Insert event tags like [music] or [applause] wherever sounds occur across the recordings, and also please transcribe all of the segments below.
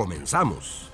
Comenzamos.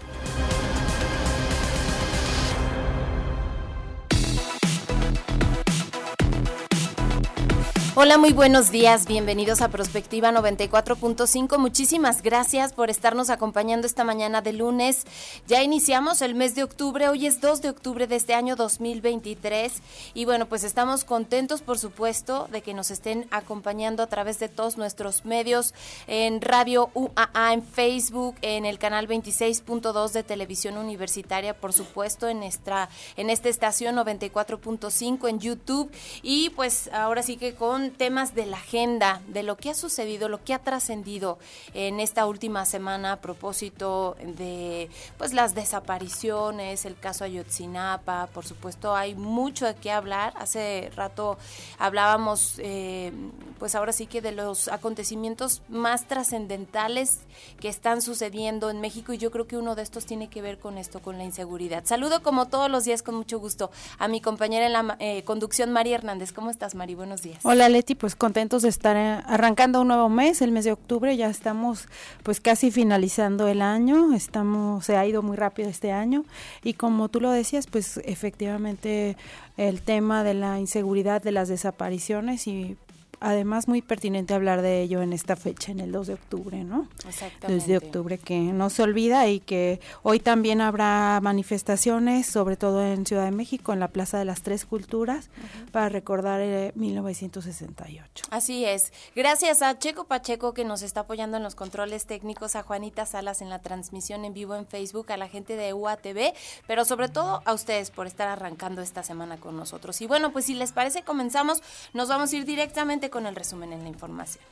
Hola, muy buenos días. Bienvenidos a Prospectiva 94.5. Muchísimas gracias por estarnos acompañando esta mañana de lunes. Ya iniciamos el mes de octubre. Hoy es 2 de octubre de este año 2023. Y bueno, pues estamos contentos, por supuesto, de que nos estén acompañando a través de todos nuestros medios en Radio UAA, en Facebook, en el canal 26.2 de Televisión Universitaria, por supuesto, en, nuestra, en esta estación 94.5 en YouTube. Y pues ahora sí que con temas de la agenda, de lo que ha sucedido, lo que ha trascendido en esta última semana a propósito de pues las desapariciones, el caso Ayotzinapa, por supuesto hay mucho de qué hablar. Hace rato hablábamos, eh, pues ahora sí que de los acontecimientos más trascendentales que están sucediendo en México y yo creo que uno de estos tiene que ver con esto, con la inseguridad. Saludo como todos los días con mucho gusto a mi compañera en la eh, conducción, María Hernández. ¿Cómo estás, Mari? Buenos días. Hola, Leti, pues contentos de estar eh, arrancando un nuevo mes, el mes de octubre, ya estamos pues casi finalizando el año, estamos, se ha ido muy rápido este año y como tú lo decías, pues efectivamente el tema de la inseguridad, de las desapariciones y además muy pertinente hablar de ello en esta fecha, en el 2 de octubre, ¿no? Exactamente. 2 de octubre que no se olvida y que hoy también habrá manifestaciones, sobre todo en Ciudad de México, en la Plaza de las Tres Culturas, para recordar eh, 1968. Así es. Gracias a Checo Pacheco que nos está apoyando en los controles técnicos, a Juanita Salas en la transmisión en vivo en Facebook, a la gente de UATV, pero sobre todo a ustedes por estar arrancando esta semana con nosotros. Y bueno, pues si les parece, comenzamos. Nos vamos a ir directamente con el resumen en la información.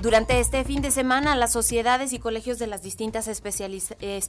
Durante este fin de semana, las sociedades y colegios de las distintas especializ- eh,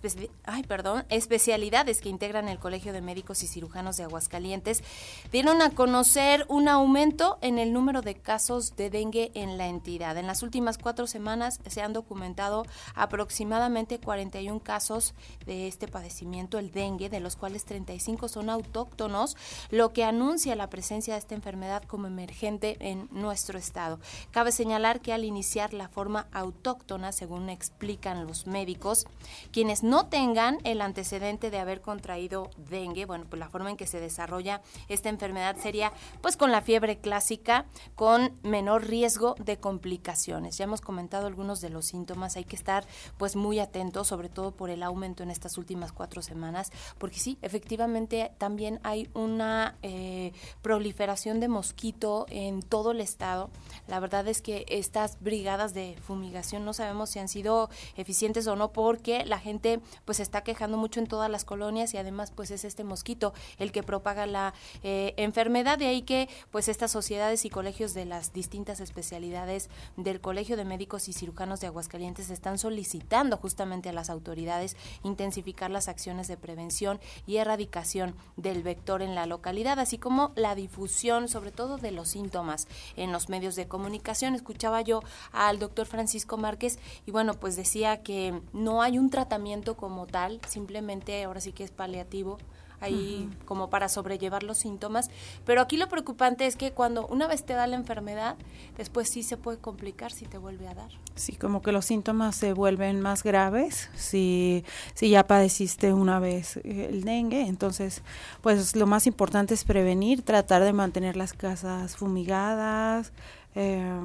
ay, perdón, especialidades que integran el Colegio de Médicos y Cirujanos de Aguascalientes dieron a conocer un aumento en el número de casos de dengue en la entidad. En las últimas cuatro semanas se han documentado aproximadamente 41 casos de este padecimiento, el dengue, de los cuales 35 son autóctonos, lo que anuncia la presencia de esta enfermedad como emergente en nuestro estado. Cabe señalar que al iniciar la forma autóctona, según explican los médicos, quienes no tengan el antecedente de haber contraído dengue, bueno, pues la forma en que se desarrolla esta enfermedad sería pues con la fiebre clásica, con menor riesgo de complicaciones. Ya hemos comentado algunos de los síntomas, hay que estar pues muy atentos, sobre todo por el aumento en estas últimas cuatro semanas, porque sí, efectivamente también hay una eh, proliferación de mosquito en todo el estado. La verdad es que estas brigadas de fumigación. No sabemos si han sido eficientes o no porque la gente pues está quejando mucho en todas las colonias y además pues es este mosquito el que propaga la eh, enfermedad. De ahí que pues estas sociedades y colegios de las distintas especialidades del Colegio de Médicos y Cirujanos de Aguascalientes están solicitando justamente a las autoridades intensificar las acciones de prevención y erradicación del vector en la localidad así como la difusión sobre todo de los síntomas en los medios de comunicación. Escuchaba yo al doctor Francisco Márquez y bueno, pues decía que no hay un tratamiento como tal, simplemente ahora sí que es paliativo ahí como para sobrellevar los síntomas, pero aquí lo preocupante es que cuando una vez te da la enfermedad, después sí se puede complicar si te vuelve a dar. Sí, como que los síntomas se vuelven más graves si, si ya padeciste una vez el dengue. Entonces, pues lo más importante es prevenir, tratar de mantener las casas fumigadas, eh,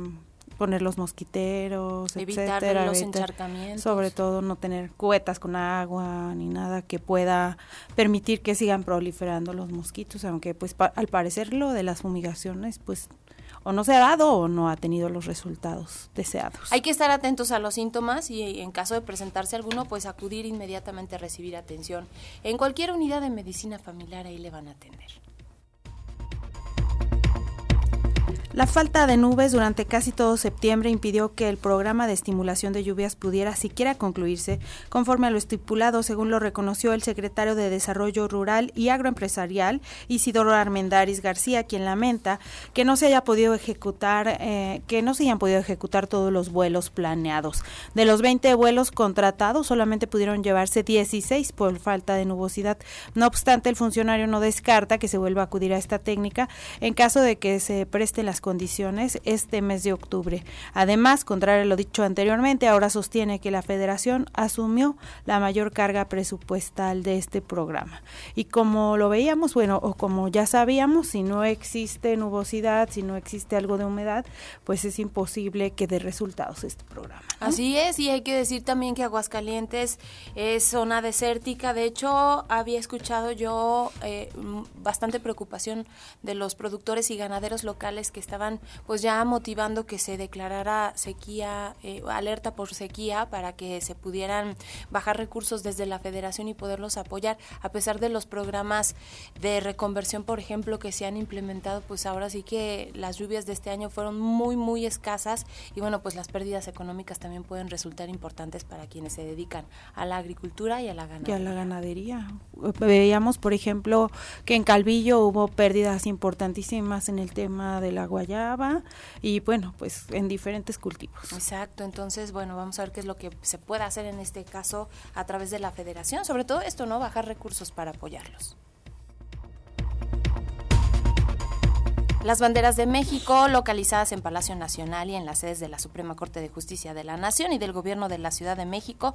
poner los mosquiteros, Evitar etcétera, los evitar- encharcamientos. sobre todo no tener cubetas con agua ni nada que pueda permitir que sigan proliferando los mosquitos, aunque pues pa- al parecer lo de las fumigaciones pues o no se ha dado o no ha tenido los resultados deseados. Hay que estar atentos a los síntomas y en caso de presentarse alguno, pues acudir inmediatamente a recibir atención. En cualquier unidad de medicina familiar ahí le van a atender. La falta de nubes durante casi todo septiembre impidió que el programa de estimulación de lluvias pudiera siquiera concluirse conforme a lo estipulado, según lo reconoció el secretario de Desarrollo Rural y Agroempresarial, Isidoro Armendaris García, quien lamenta que no se haya podido ejecutar, eh, que no se hayan podido ejecutar todos los vuelos planeados. De los 20 vuelos contratados, solamente pudieron llevarse 16 por falta de nubosidad. No obstante, el funcionario no descarta que se vuelva a acudir a esta técnica en caso de que se presten las condiciones este mes de octubre. Además, contrario a lo dicho anteriormente, ahora sostiene que la federación asumió la mayor carga presupuestal de este programa. Y como lo veíamos, bueno, o como ya sabíamos, si no existe nubosidad, si no existe algo de humedad, pues es imposible que dé resultados este programa. Así es, y hay que decir también que Aguascalientes es zona desértica. De hecho, había escuchado yo eh, bastante preocupación de los productores y ganaderos locales que están estaban pues ya motivando que se declarara sequía, eh, alerta por sequía para que se pudieran bajar recursos desde la federación y poderlos apoyar, a pesar de los programas de reconversión, por ejemplo, que se han implementado, pues ahora sí que las lluvias de este año fueron muy, muy escasas y bueno, pues las pérdidas económicas también pueden resultar importantes para quienes se dedican a la agricultura y a la ganadería. Y a la ganadería. Veíamos, por ejemplo, que en Calvillo hubo pérdidas importantísimas en el tema del agua y bueno, pues en diferentes cultivos. Exacto, entonces bueno, vamos a ver qué es lo que se puede hacer en este caso a través de la federación, sobre todo esto, ¿no? Bajar recursos para apoyarlos. Las banderas de México, localizadas en Palacio Nacional y en las sedes de la Suprema Corte de Justicia de la Nación y del Gobierno de la Ciudad de México,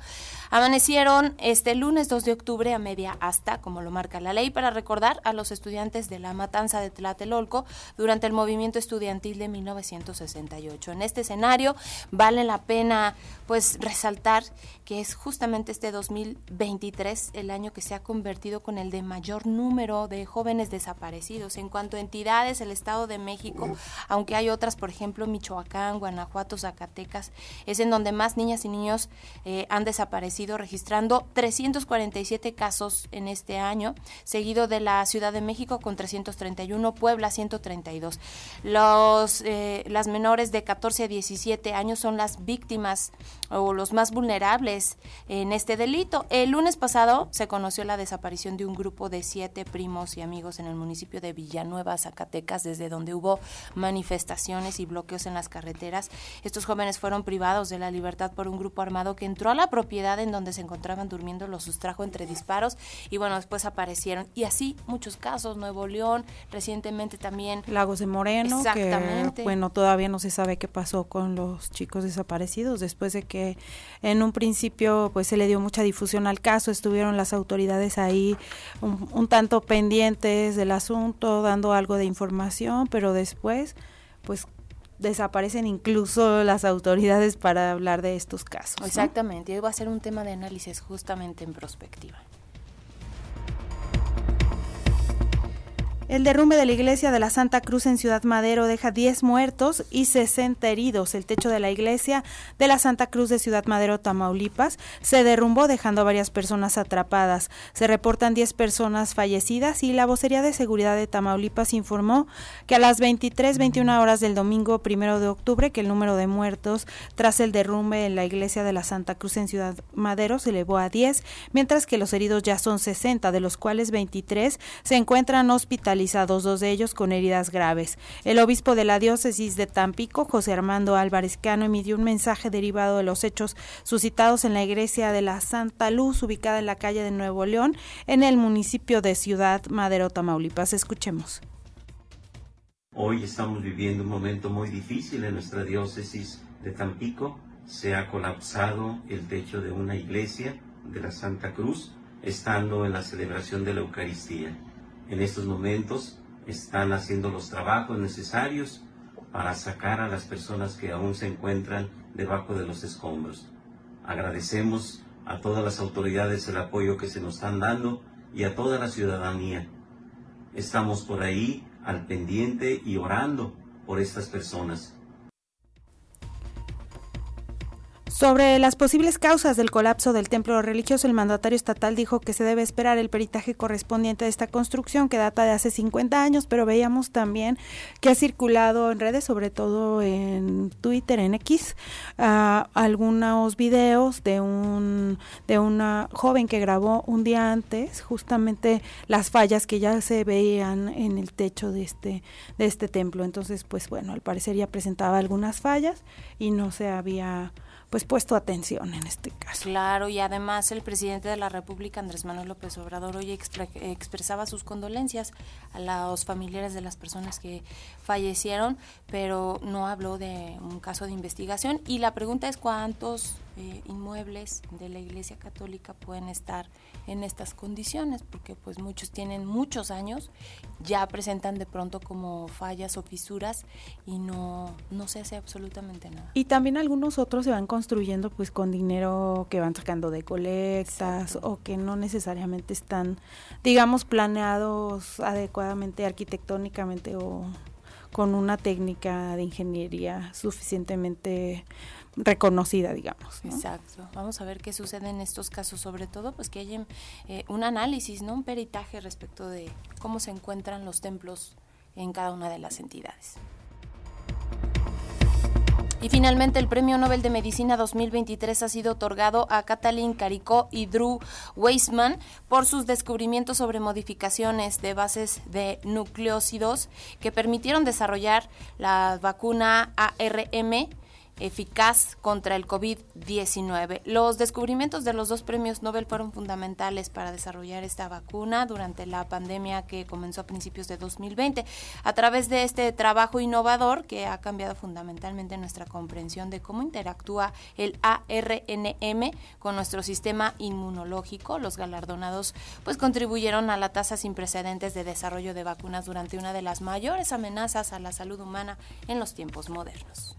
amanecieron este lunes 2 de octubre a media asta, como lo marca la ley, para recordar a los estudiantes de la matanza de Tlatelolco durante el movimiento estudiantil de 1968. En este escenario vale la pena pues resaltar que es justamente este 2023 el año que se ha convertido con el de mayor número de jóvenes desaparecidos. En cuanto a entidades, el Estado de México, aunque hay otras, por ejemplo, Michoacán, Guanajuato, Zacatecas, es en donde más niñas y niños eh, han desaparecido, registrando 347 casos en este año, seguido de la Ciudad de México con 331, Puebla 132. Los, eh, las menores de 14 a 17 años son las víctimas o los más vulnerables en este delito. El lunes pasado se conoció la desaparición de un grupo de siete primos y amigos en el municipio de Villanueva, Zacatecas, desde donde hubo manifestaciones y bloqueos en las carreteras. Estos jóvenes fueron privados de la libertad por un grupo armado que entró a la propiedad en donde se encontraban durmiendo, los sustrajo entre disparos y bueno, después aparecieron. Y así muchos casos, Nuevo León, recientemente también. Lagos de Moreno, Exactamente. bueno, todavía no se sabe qué pasó con los chicos desaparecidos después de que en un principio pues se le dio mucha difusión al caso, estuvieron las autoridades ahí un tanto pendientes del asunto, dando algo de información, pero después pues desaparecen incluso las autoridades para hablar de estos casos. Exactamente, y hoy va a ser un tema de análisis justamente en perspectiva. El derrumbe de la iglesia de la Santa Cruz en Ciudad Madero deja 10 muertos y 60 heridos. El techo de la iglesia de la Santa Cruz de Ciudad Madero, Tamaulipas, se derrumbó dejando a varias personas atrapadas. Se reportan 10 personas fallecidas y la vocería de seguridad de Tamaulipas informó que a las 23.21 horas del domingo primero de octubre que el número de muertos tras el derrumbe en la iglesia de la Santa Cruz en Ciudad Madero se elevó a 10, mientras que los heridos ya son 60, de los cuales 23 se encuentran hospitalizados dos de ellos con heridas graves. El obispo de la diócesis de Tampico, José Armando Álvarez Cano, emitió un mensaje derivado de los hechos suscitados en la iglesia de la Santa Luz, ubicada en la calle de Nuevo León, en el municipio de Ciudad Madero, Tamaulipas. Escuchemos. Hoy estamos viviendo un momento muy difícil en nuestra diócesis de Tampico. Se ha colapsado el techo de una iglesia de la Santa Cruz, estando en la celebración de la Eucaristía en estos momentos están haciendo los trabajos necesarios para sacar a las personas que aún se encuentran debajo de los escombros. Agradecemos a todas las autoridades el apoyo que se nos están dando y a toda la ciudadanía. Estamos por ahí al pendiente y orando por estas personas. Sobre las posibles causas del colapso del templo religioso, el mandatario estatal dijo que se debe esperar el peritaje correspondiente a esta construcción que data de hace 50 años, pero veíamos también que ha circulado en redes, sobre todo en Twitter, en X, uh, algunos videos de un de una joven que grabó un día antes justamente las fallas que ya se veían en el techo de este de este templo. Entonces, pues bueno, al parecer ya presentaba algunas fallas y no se había pues puesto atención en este caso. Claro, y además el presidente de la República, Andrés Manuel López Obrador, hoy expresaba sus condolencias a los familiares de las personas que fallecieron, pero no habló de un caso de investigación. Y la pregunta es cuántos eh, inmuebles de la Iglesia Católica pueden estar en estas condiciones, porque pues muchos tienen muchos años, ya presentan de pronto como fallas o fisuras y no, no se hace absolutamente nada. Y también algunos otros se van construyendo pues con dinero que van sacando de colectas o que no necesariamente están, digamos, planeados adecuadamente arquitectónicamente o con una técnica de ingeniería suficientemente reconocida, digamos. Exacto. Vamos a ver qué sucede en estos casos, sobre todo, pues que haya eh, un análisis, no un peritaje respecto de cómo se encuentran los templos en cada una de las entidades. Y finalmente el Premio Nobel de Medicina 2023 ha sido otorgado a Katalin Karikó y Drew Weissman por sus descubrimientos sobre modificaciones de bases de nucleócidos que permitieron desarrollar la vacuna ARM eficaz contra el COVID-19. Los descubrimientos de los dos premios Nobel fueron fundamentales para desarrollar esta vacuna durante la pandemia que comenzó a principios de 2020. A través de este trabajo innovador que ha cambiado fundamentalmente nuestra comprensión de cómo interactúa el ARNM con nuestro sistema inmunológico, los galardonados pues contribuyeron a la tasa sin precedentes de desarrollo de vacunas durante una de las mayores amenazas a la salud humana en los tiempos modernos.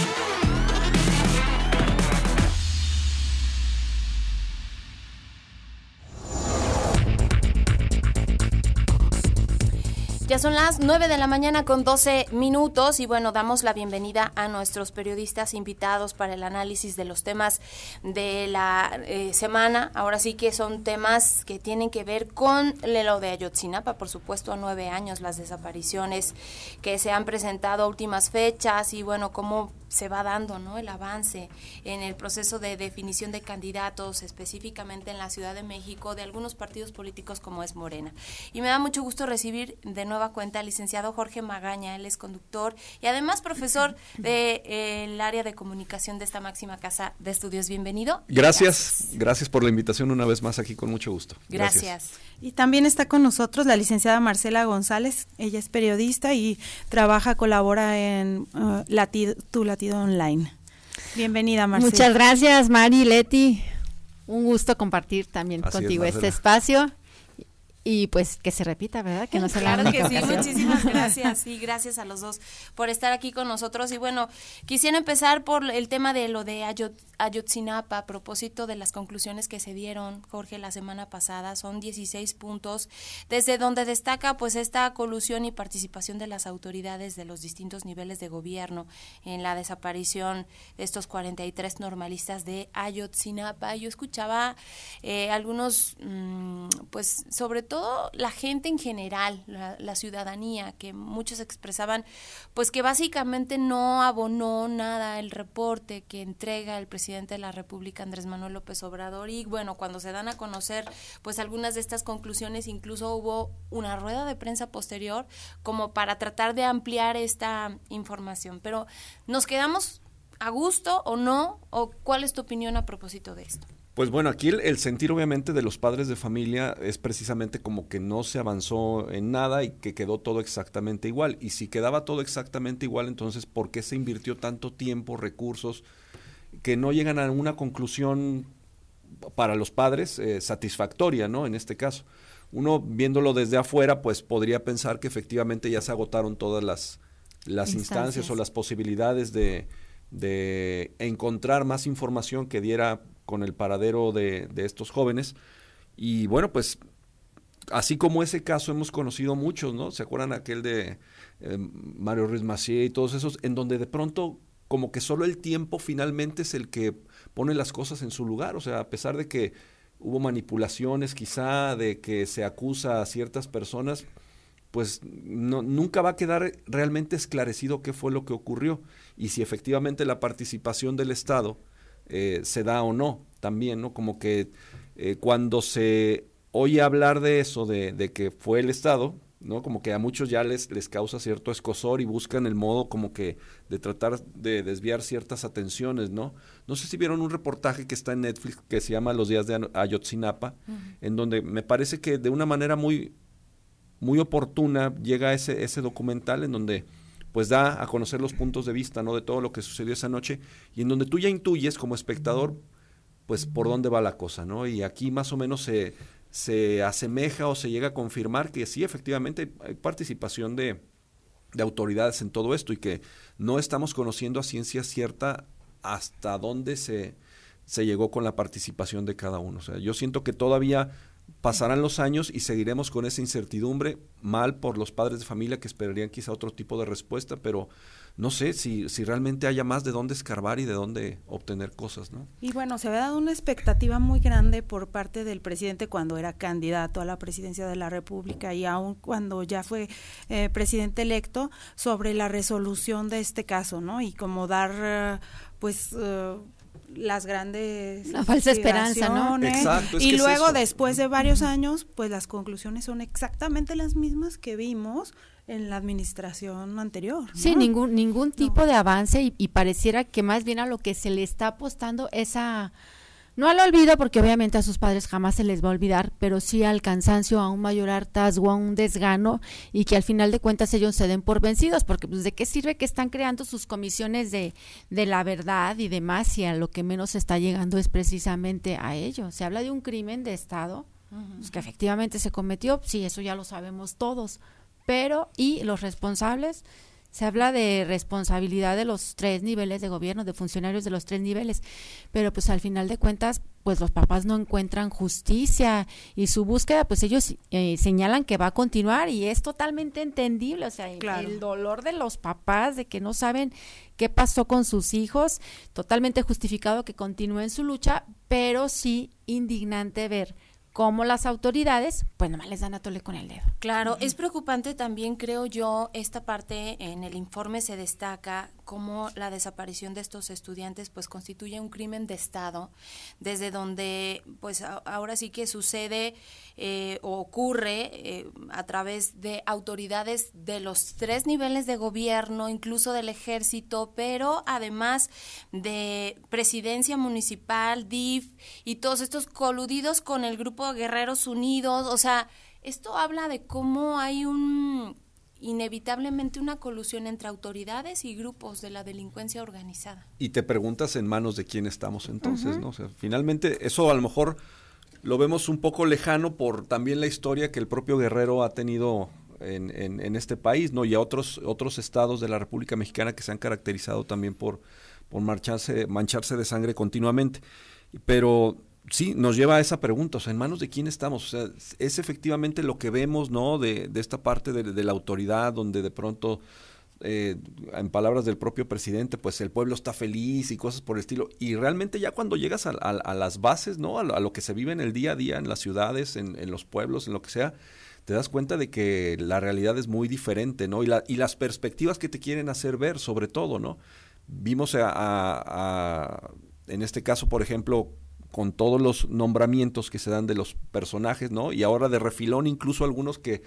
Ya son las 9 de la mañana con 12 minutos y bueno, damos la bienvenida a nuestros periodistas invitados para el análisis de los temas de la eh, semana. Ahora sí que son temas que tienen que ver con lo de Ayotzinapa, por supuesto, a nueve años, las desapariciones que se han presentado a últimas fechas y bueno, cómo se va dando ¿no? el avance en el proceso de definición de candidatos, específicamente en la Ciudad de México, de algunos partidos políticos como es Morena. Y me da mucho gusto recibir de nueva cuenta al licenciado Jorge Magaña, él es conductor y además profesor del [laughs] de, eh, área de comunicación de esta máxima casa de estudios. Bienvenido. Gracias, gracias, por la invitación una vez más aquí con mucho gusto. Gracias. Y también está con nosotros la licenciada Marcela González, ella es periodista y trabaja, colabora en uh, Tu Online. Bienvenida, Marcela. Muchas gracias, Mari, Leti. Un gusto compartir también Así contigo es, este espacio y pues que se repita, ¿verdad? Que no se Claro que sí, muchísimas [laughs] gracias. Y gracias a los dos por estar aquí con nosotros. Y bueno, quisiera empezar por el tema de lo de Ayotzinapa, a propósito de las conclusiones que se dieron, Jorge, la semana pasada. Son 16 puntos, desde donde destaca pues esta colusión y participación de las autoridades de los distintos niveles de gobierno en la desaparición de estos 43 normalistas de Ayotzinapa. Yo escuchaba eh, algunos, mm, pues sobre todo todo la gente en general, la, ciudadanía, que muchos expresaban, pues que básicamente no abonó nada el reporte que entrega el presidente de la República, Andrés Manuel López Obrador. Y bueno, cuando se dan a conocer, pues algunas de estas conclusiones, incluso hubo una rueda de prensa posterior como para tratar de ampliar esta información. Pero nos quedamos a gusto o no, o cuál es tu opinión a propósito de esto. Pues bueno, aquí el, sentir obviamente de los padres de familia es precisamente como que no se avanzó en nada y que quedó todo exactamente igual. Y si quedaba todo exactamente igual, entonces ¿por qué se invirtió tanto tiempo, recursos, que no llegan a una conclusión para los padres eh, satisfactoria, ¿no? En este caso. uno viéndolo desde afuera, pues podría pensar que efectivamente ya se agotaron todas las, las instancias. o las posibilidades de, de, encontrar más información que diera con el paradero de, estos jóvenes. Y bueno, pues así como ese caso hemos conocido muchos, ¿no? ¿Se acuerdan aquel de eh, Mario Ruiz Macié y todos esos, en donde de pronto como que solo el tiempo finalmente es el que pone las cosas en su lugar, o sea, a pesar de que hubo manipulaciones quizá, de que se acusa a ciertas personas, pues no, nunca va a quedar realmente esclarecido qué fue lo que ocurrió y si efectivamente la participación del Estado eh, se da o no también, ¿no? Como que eh, cuando se oye hablar de eso, de, de, que fue el Estado, ¿no? Como que a muchos ya les, les causa cierto escosor y buscan el modo como que de tratar de desviar ciertas atenciones, ¿no? No sé si vieron un reportaje que está en Netflix que se llama Los días de Ayotzinapa, en donde me parece que de una manera muy, muy oportuna llega ese, ese documental en donde pues da a conocer los puntos de vista, ¿no? De todo lo que sucedió esa noche y en donde tú ya intuyes como espectador, pues por dónde va la cosa, ¿no? Y aquí más o menos se se asemeja o se llega a confirmar que sí, efectivamente, hay participación de, de autoridades en todo esto y que no estamos conociendo a ciencia cierta hasta dónde se, se llegó con la participación de cada uno. O sea, yo siento que todavía pasarán los años y seguiremos con esa incertidumbre, mal por los padres de familia que esperarían quizá otro tipo de respuesta, pero no sé si, si realmente haya más de dónde escarbar y de dónde obtener cosas, ¿no? Y bueno, se había dado una expectativa muy grande por parte del presidente cuando era candidato a la presidencia de la República y aún cuando ya fue eh, presidente electo sobre la resolución de este caso, ¿no? Y como dar, eh, pues... Eh, las grandes la falsa esperanza, ¿no? Exacto, y luego después de varios años, pues las conclusiones son exactamente las mismas que vimos en la administración anterior. Sí, ningún, ningún tipo de avance y, pareciera que más bien a lo que se le está apostando es a, no al olvido, porque obviamente a sus padres jamás se les va a olvidar, pero sí al cansancio, a un mayor hartazgo, a un desgano y que al final de cuentas ellos se den por vencidos, porque pues de qué sirve que están creando sus comisiones de, de la verdad y demás si a lo que menos está llegando es precisamente a ello. Se habla de un crimen de Estado, pues, que efectivamente se cometió, sí, eso ya lo sabemos todos, pero y los responsables se habla de responsabilidad de los tres niveles de gobierno, de funcionarios de los tres niveles, pero pues al final de cuentas, pues los papás no encuentran justicia y su búsqueda, pues ellos eh, señalan que va a continuar y es totalmente entendible, o sea, el dolor de los papás de que no saben qué pasó con sus hijos, totalmente justificado que continúen su lucha, pero sí indignante ver como las autoridades, pues nomás les dan a tole con el dedo. Claro, es preocupante también, creo yo, esta parte en el informe se destaca cómo la desaparición de estos estudiantes pues constituye un crimen de Estado, desde donde pues ahora sí que sucede eh, o ocurre eh, a través de autoridades de los tres niveles de gobierno, incluso del ejército, pero además de presidencia municipal, DIF y todos estos coludidos con el grupo Guerreros Unidos, o sea, esto habla de cómo hay un inevitablemente una colusión entre autoridades y grupos de la delincuencia organizada. Y te preguntas en manos de quién estamos entonces, ¿no? O sea, finalmente eso a lo mejor lo vemos un poco lejano por también la historia que el propio Guerrero ha tenido en, en, este país, ¿no? Y a otros, otros estados de la República Mexicana que se han caracterizado también por, por marcharse, mancharse de sangre continuamente. Pero sí, nos lleva a esa pregunta, o sea, ¿en manos de quién estamos? O sea, es efectivamente lo que vemos, ¿no? De, de esta parte de, la autoridad, donde de pronto, eh, en palabras del propio presidente, pues el pueblo está feliz y cosas por el estilo. Y realmente ya cuando llegas a, a, las bases, ¿no? A lo, que se vive en el día a día, en las ciudades, en, en, los pueblos, en lo que sea, te das cuenta de que la realidad es muy diferente, ¿no? Y, la, y las perspectivas que te quieren hacer ver, sobre todo, ¿no? Vimos a, a en este caso, por ejemplo, con todos los nombramientos que se dan de los personajes, ¿no? Y ahora de refilón incluso algunos que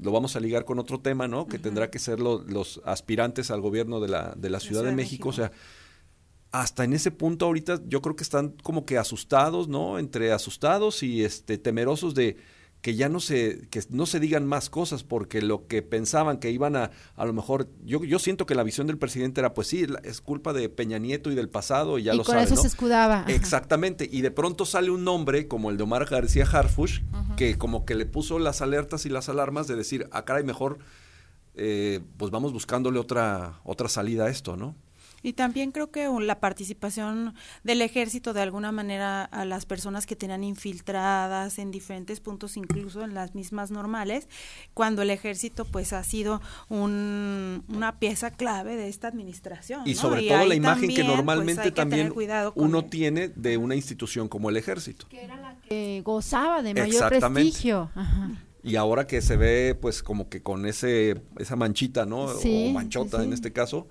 lo vamos a ligar con otro tema, ¿no? Que tendrá que ser los aspirantes al gobierno de la, de la Ciudad, de, México. O sea, hasta en ese punto ahorita yo creo que están como que asustados, ¿no? Entre asustados y este temerosos de que ya no se, que no se digan más cosas, porque lo que pensaban que iban a, a lo mejor, yo, yo siento que la visión del presidente era, pues sí, es culpa de Peña Nieto y del pasado, y ya y lo con eso ¿no? se escudaba. Ajá. Exactamente, y de pronto sale un nombre como el de Omar García Harfush, que como que le puso las alertas y las alarmas de decir, ah, caray, mejor, eh, pues vamos buscándole otra, otra salida a esto, ¿no? Y también creo que la participación del ejército de alguna manera a las personas que tenían infiltradas en diferentes puntos, incluso en las mismas normales, cuando el ejército pues ha sido un, una pieza clave de esta administración. Y ¿no? sobre Y todo la imagen también, que pues, normalmente también uno él. tiene de una institución como el ejército. que era la que gozaba de mayor prestigio. Ajá. Y ahora que se ve pues como que con ese esa manchita, ¿no? Sí, o manchota sí. en este caso,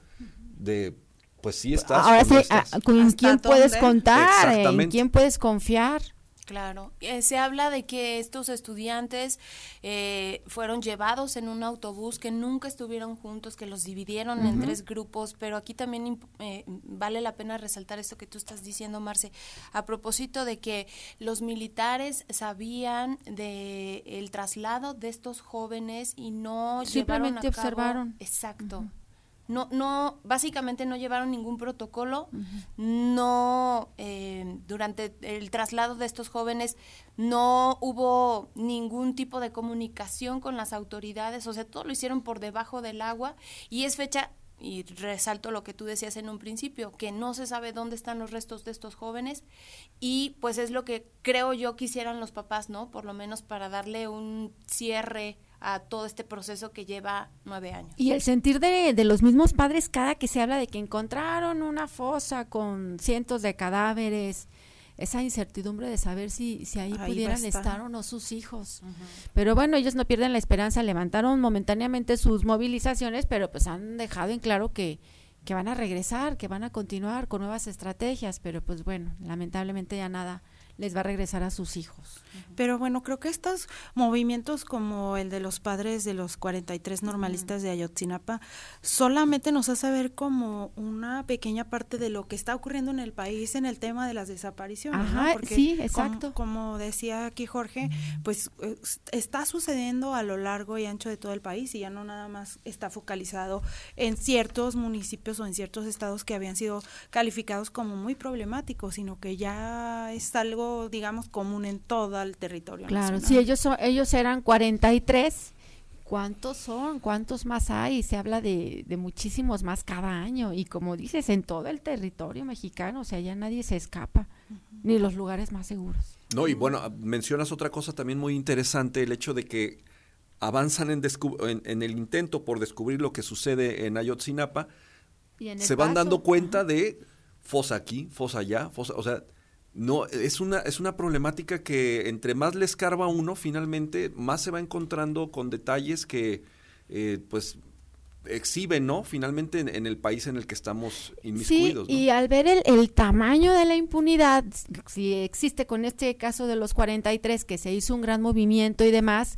de pues sí estás. Ahora sí, ah, estás. ¿con ¿Hasta quién puedes dónde? contar? ¿En Exactamente. quién puedes confiar? Claro, Eh, se habla de que estos estudiantes eh, fueron llevados en un autobús, que nunca estuvieron juntos, que los dividieron en tres grupos, pero aquí también eh, vale la pena resaltar esto que tú estás diciendo, Marce, a propósito de que los militares sabían de el traslado de estos jóvenes y no llevaron a Simplemente cabo- observaron. Exacto. No, no, básicamente no llevaron ningún protocolo, no, eh, durante el traslado de estos jóvenes no hubo ningún tipo de comunicación con las autoridades, o sea, todo lo hicieron por debajo del agua y es fecha, y resalto lo que tú decías en un principio, que no se sabe dónde están los restos de estos jóvenes y pues es lo que creo yo quisieran los papás, ¿no? Por lo menos para darle un cierre a todo este proceso que lleva nueve años. Y el sentir de, de los mismos padres cada que se habla de que encontraron una fosa con cientos de cadáveres, esa incertidumbre de saber si, si ahí, pudieran estar. estar o no sus hijos. Pero bueno, ellos no pierden la esperanza, levantaron momentáneamente sus movilizaciones, pero pues han dejado en claro que, que van a regresar, que van a continuar con nuevas estrategias, pero pues bueno, lamentablemente ya nada les va a regresar a sus hijos. Pero bueno, creo que estos movimientos como el de los padres de los 43 normalistas de Ayotzinapa solamente nos hace ver como una pequeña parte de lo que está ocurriendo en el país en el tema de las desapariciones. ¿no? Ajá, Porque sí, como- exacto. Como, decía aquí Jorge, pues eh, está sucediendo a lo largo y ancho de todo el país y ya no nada más está focalizado en ciertos municipios o en ciertos estados que habían sido calificados como muy problemáticos, sino que ya es algo, digamos, común en todo el territorio. Claro, nacional. si ellos son, ellos eran 43, ¿cuántos son? ¿Cuántos más hay? Se habla de, de muchísimos más cada año y como dices, en todo el territorio mexicano, o sea, ya nadie se escapa, ni los lugares más seguros. No, y bueno, ah, mencionas otra cosa también muy interesante, el hecho de que avanzan en, en, en el intento por descubrir lo que sucede en Ayotzinapa, Y en el se van Paso, dando cuenta de fosa aquí, fosa allá, fosa, o sea, no, es una, es una problemática que entre más le escarba uno, finalmente, más se va encontrando con detalles que, eh, pues, exhiben, ¿no? Finalmente en, en el país en el que estamos Sí, inmiscuidos, ¿no? y al ver el, el tamaño de la impunidad, si existe con este caso de los 43, que se hizo un gran movimiento y demás,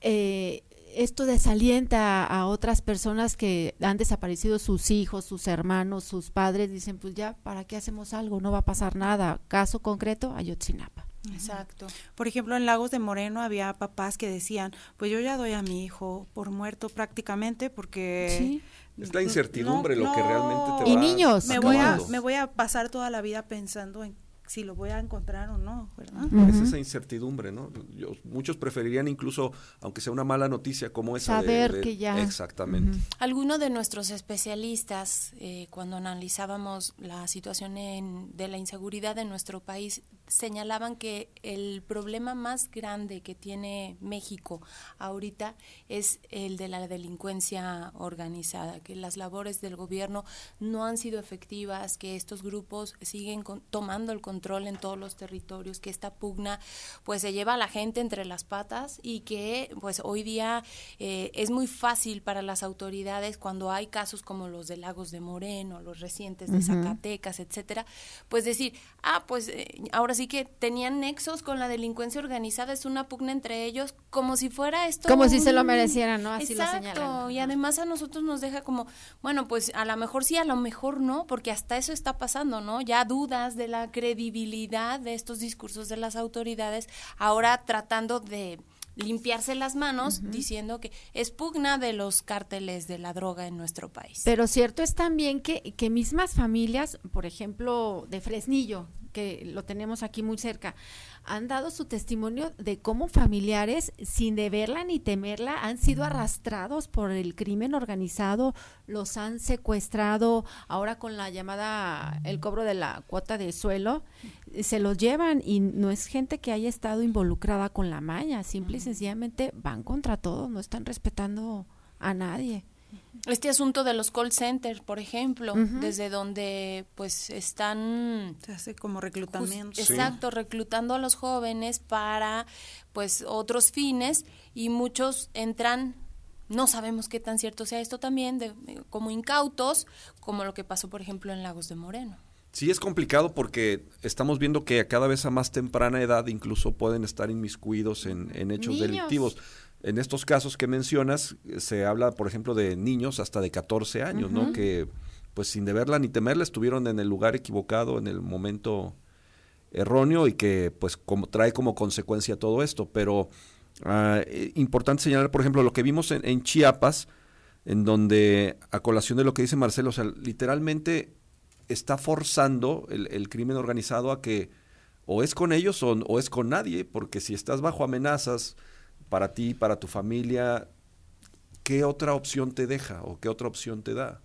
eh, esto desalienta a, otras personas que han desaparecido sus hijos, sus hermanos, sus padres, dicen, pues ya, ¿para qué hacemos algo? No va a pasar nada. Caso concreto, Ayotzinapa. Exacto. Por ejemplo, en Lagos de Moreno había papás que decían, pues yo ya doy a mi hijo por muerto prácticamente porque... Sí. Es la incertidumbre lo que realmente te Y va niños, me voy, a, me voy a pasar toda la vida pensando en si lo voy a encontrar o no, ¿verdad? Es Ujú. esa incertidumbre, ¿no? Yo- muchos preferirían incluso, aunque sea una mala noticia como esa, de- Saber de- que ya. Exactamente. Ujú. Algunos de nuestros especialistas, eh, cuando analizábamos la situación en- de la inseguridad en nuestro país, señalaban que el problema más grande que tiene México ahorita es el de la delincuencia organizada, que las labores del gobierno no han sido efectivas, que estos grupos siguen con- tomando el control en todos los territorios, que esta pugna pues se lleva a la gente entre las patas y que pues hoy día eh, es muy fácil para las autoridades cuando hay casos como los de Lagos de Moreno, los recientes de. Zacatecas, etcétera, pues decir, ah, pues eh, ahora sí sí que tenían nexos con la delincuencia organizada, es una pugna entre ellos, como si fuera esto. Como si se lo merecieran, ¿no? Así Exacto, lo señalan. y además a nosotros nos deja como, bueno, pues a lo mejor sí, a lo mejor no, porque hasta eso está pasando, ¿no? Ya dudas de la credibilidad de estos discursos de las autoridades, ahora tratando de limpiarse las manos diciendo que es pugna de los cárteles de la droga en nuestro país. Pero cierto es también que, que mismas familias, por ejemplo, de Fresnillo, que lo tenemos aquí muy cerca, han dado su testimonio de cómo familiares, sin deberla ni temerla, han sido arrastrados por el crimen organizado, los han secuestrado, ahora con la llamada, el cobro de la cuota de suelo, se los llevan y no es gente que haya estado involucrada con la maña, simple y sencillamente van contra todo, no están respetando a nadie. Este asunto de los call centers, por ejemplo, desde donde pues están Se hace como reclutamiento. Exacto, reclutando a los jóvenes para pues otros fines y muchos entran no sabemos qué tan cierto sea esto también de, como incautos, como lo que pasó por ejemplo en Lagos de Moreno. Sí, es complicado porque estamos viendo que a cada vez a más temprana edad incluso pueden estar inmiscuidos en, en hechos Niños. delictivos. En estos casos que mencionas, eh, se habla, por ejemplo, de niños hasta de 14 años, ¿no? Que, pues sin deberla ni temerla, estuvieron en el lugar equivocado, en el momento erróneo y que, pues, como, trae como consecuencia todo esto. Pero eh, importante señalar, por ejemplo, lo que vimos en, en Chiapas, en donde, a colación de lo que dice Marcelo, o sea, literalmente está forzando el, el crimen organizado a que o es con ellos o, o es con nadie, porque si estás bajo amenazas para ti, para tu familia, ¿qué otra opción te deja o qué otra opción te da?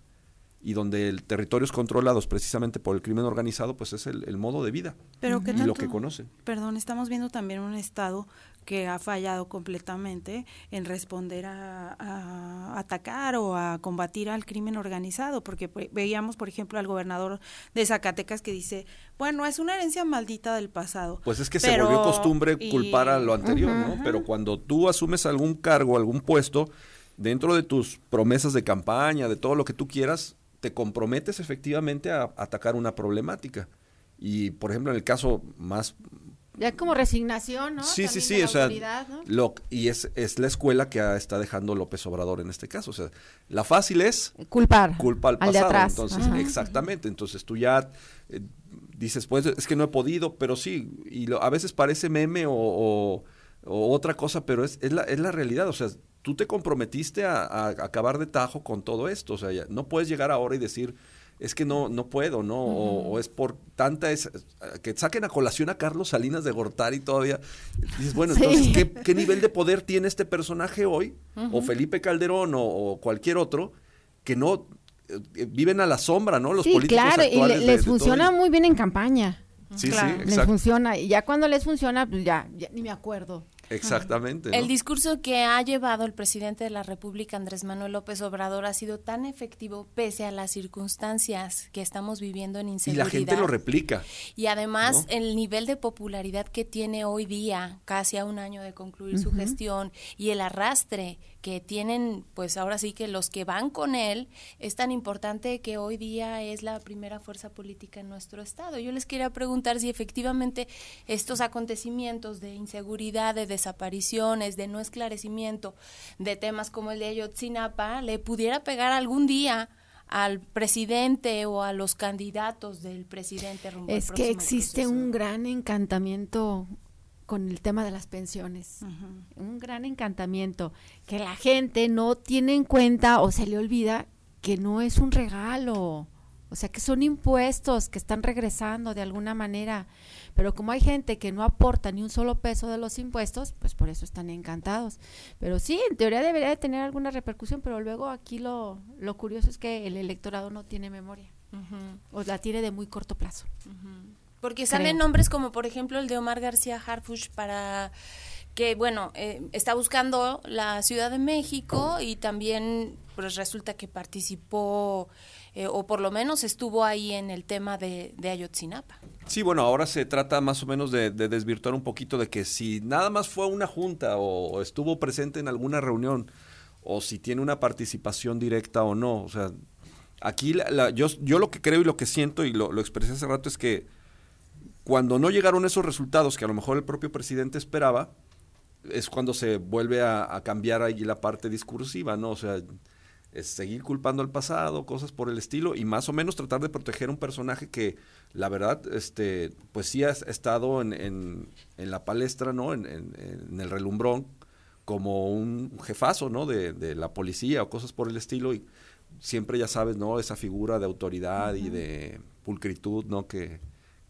Y donde el territorios controlados precisamente por el crimen organizado, pues es el, el modo de vida Pero qué y lo que conocen. Perdón, estamos viendo también un estado que ha fallado completamente en responder a, a atacar o a combatir al crimen organizado, porque veíamos, por ejemplo, al gobernador de Zacatecas que dice, bueno, es una herencia maldita del pasado. Pues es que se volvió costumbre y- culpar a lo anterior, ¿no? Pero cuando tú asumes algún cargo, algún puesto, dentro de tus promesas de campaña, de todo lo que tú quieras, te comprometes efectivamente a atacar una problemática. Y, por ejemplo, en el caso más Ya como resignación, ¿no? Sí, sí, También sí, o sea, lo, y es, es la escuela que está dejando López Obrador en este caso. O sea, la fácil es Culpar. culpa al al de pasado. atrás. Entonces, Ajá. exactamente. Entonces tú ya eh, dices, pues es que no he podido, pero sí. Y lo- a veces parece meme o, o- o otra cosa, pero es, es, la, es la realidad. O sea, tú te comprometiste a, a acabar de tajo con todo esto. O sea, ya no puedes llegar ahora y decir, es que no, no puedo, ¿no? O, o es por tanta... Es, que saquen a colación a Carlos Salinas de Gortari todavía. Dices, bueno, Sí. entonces, ¿qué, qué nivel de poder tiene este personaje hoy? O Felipe Calderón o, o cualquier otro que no eh, eh, viven a la sombra, ¿no? Los sí, políticos claro, y le- les de funciona muy bien en campaña. Sí, Claro. sí, Les funciona. Y ya cuando les funciona, pues ya, ya ni me acuerdo. Exactamente. ¿no? El discurso que ha llevado el presidente de la República, Andrés Manuel López Obrador, ha sido tan efectivo pese a las circunstancias que estamos viviendo en y inseguridad. la gente lo replica. Y además ¿no? el nivel de popularidad que tiene hoy día, casi a un año de concluir su gestión, y el arrastre que tienen, pues ahora sí que los que van con él, es tan importante que hoy día es la primera fuerza política en nuestro estado. Yo les quería preguntar si efectivamente estos acontecimientos de inseguridad, de desapariciones, de no esclarecimiento de temas como el de Ayotzinapa, le pudiera pegar algún día al presidente o a los candidatos del presidente rumbo al Es que existe proceso. un gran encantamiento con el tema de las pensiones. Un gran encantamiento que la gente no tiene en cuenta o se le olvida que no es un regalo. O sea, que son impuestos que están regresando de alguna manera. Pero como hay gente que no aporta ni un solo peso de los impuestos, pues por eso están encantados. Pero sí, en teoría debería de tener alguna repercusión, pero luego aquí lo, lo curioso es que el electorado no tiene memoria. O la tiene de muy corto plazo. Porque salen Creo. nombres como por ejemplo el de Omar García Harfuch para que bueno, eh, está buscando la Ciudad de México y también pues resulta que participó eh, o por lo menos estuvo ahí en el tema de, de Ayotzinapa. Sí, bueno, ahora se trata más o menos de, de desvirtuar un poquito de que si nada más fue a una junta o, o estuvo presente en alguna reunión o si tiene una participación directa o no. O sea, aquí la- la- yo, yo lo que creo y lo que siento y lo, lo expresé hace rato es que cuando no llegaron esos resultados que a lo mejor el propio presidente esperaba, es cuando se vuelve a, cambiar ahí la parte discursiva, ¿no? O sea, es seguir culpando al pasado, cosas por el estilo, y más o menos tratar de proteger a un personaje que, la verdad, este, pues sí ha estado en, en, la palestra, ¿no? En, en, el relumbrón, como un jefazo, ¿no? De, de, la policía o cosas por el estilo, y siempre ya sabes, ¿no? Esa figura de autoridad y de pulcritud, ¿no? Que,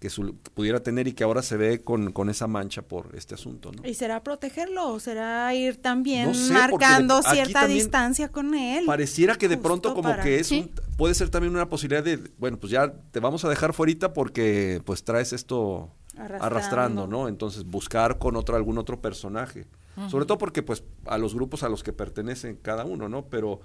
que pudiera tener y que ahora se ve con, con, esa mancha por este asunto. ¿no? ¿Y será protegerlo o será ir también marcando cierta distancia con él? Pareciera que de pronto como que es puede ser también una posibilidad de, bueno, pues ya te vamos a dejar fuera porque pues traes esto arrastrando, ¿no? Entonces buscar con otro algún otro personaje. Sobre todo porque pues a los grupos a los que pertenecen cada uno, ¿no? Pero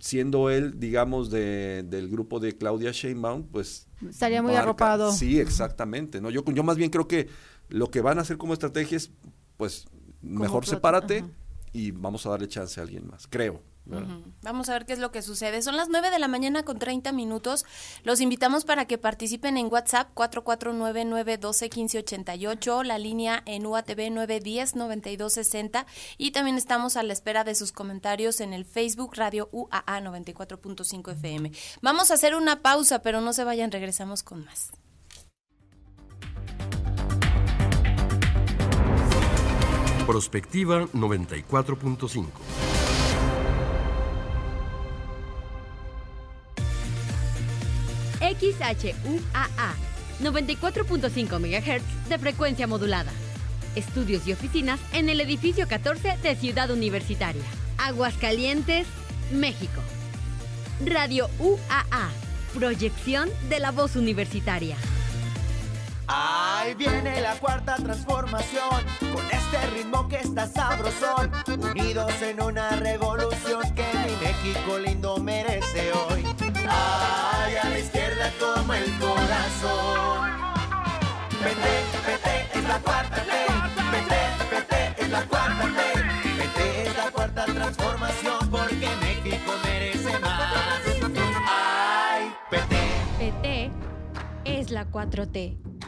siendo él, digamos, de, del grupo de Claudia Sheinbaum, pues... Estaría muy arropado. Sí, exactamente. ¿no? Yo, yo más bien creo que lo que van a hacer como estrategia es, pues, mejor sepárate y vamos a darle chance a alguien más, creo. Vamos a ver qué es lo que sucede. Son las 9 de la mañana con 30 minutos. Los invitamos para que participen en WhatsApp 4499121588, la línea en UATV 910-9260 y también estamos a la espera de sus comentarios en el Facebook Radio UAA 94.5 FM. Vamos a hacer una pausa, pero no se vayan, regresamos con más. Prospectiva 94.5 XHUAA, 94.5 MHz de frecuencia modulada. Estudios y oficinas en el edificio 14 de Ciudad Universitaria. Aguascalientes, México. Radio UAA, proyección de la voz universitaria. Ahí viene la cuarta transformación, con este ritmo que está sabrosón, unidos en una revolución que mi México lindo merece hoy. Ay, a la izquierda como el corazón. Vete, vete, es la cuarta ley. Vete, vete, es la cuarta ley. Vete, es la cuarta transformación porque México merece más. Ay, PT. PT es la 4T.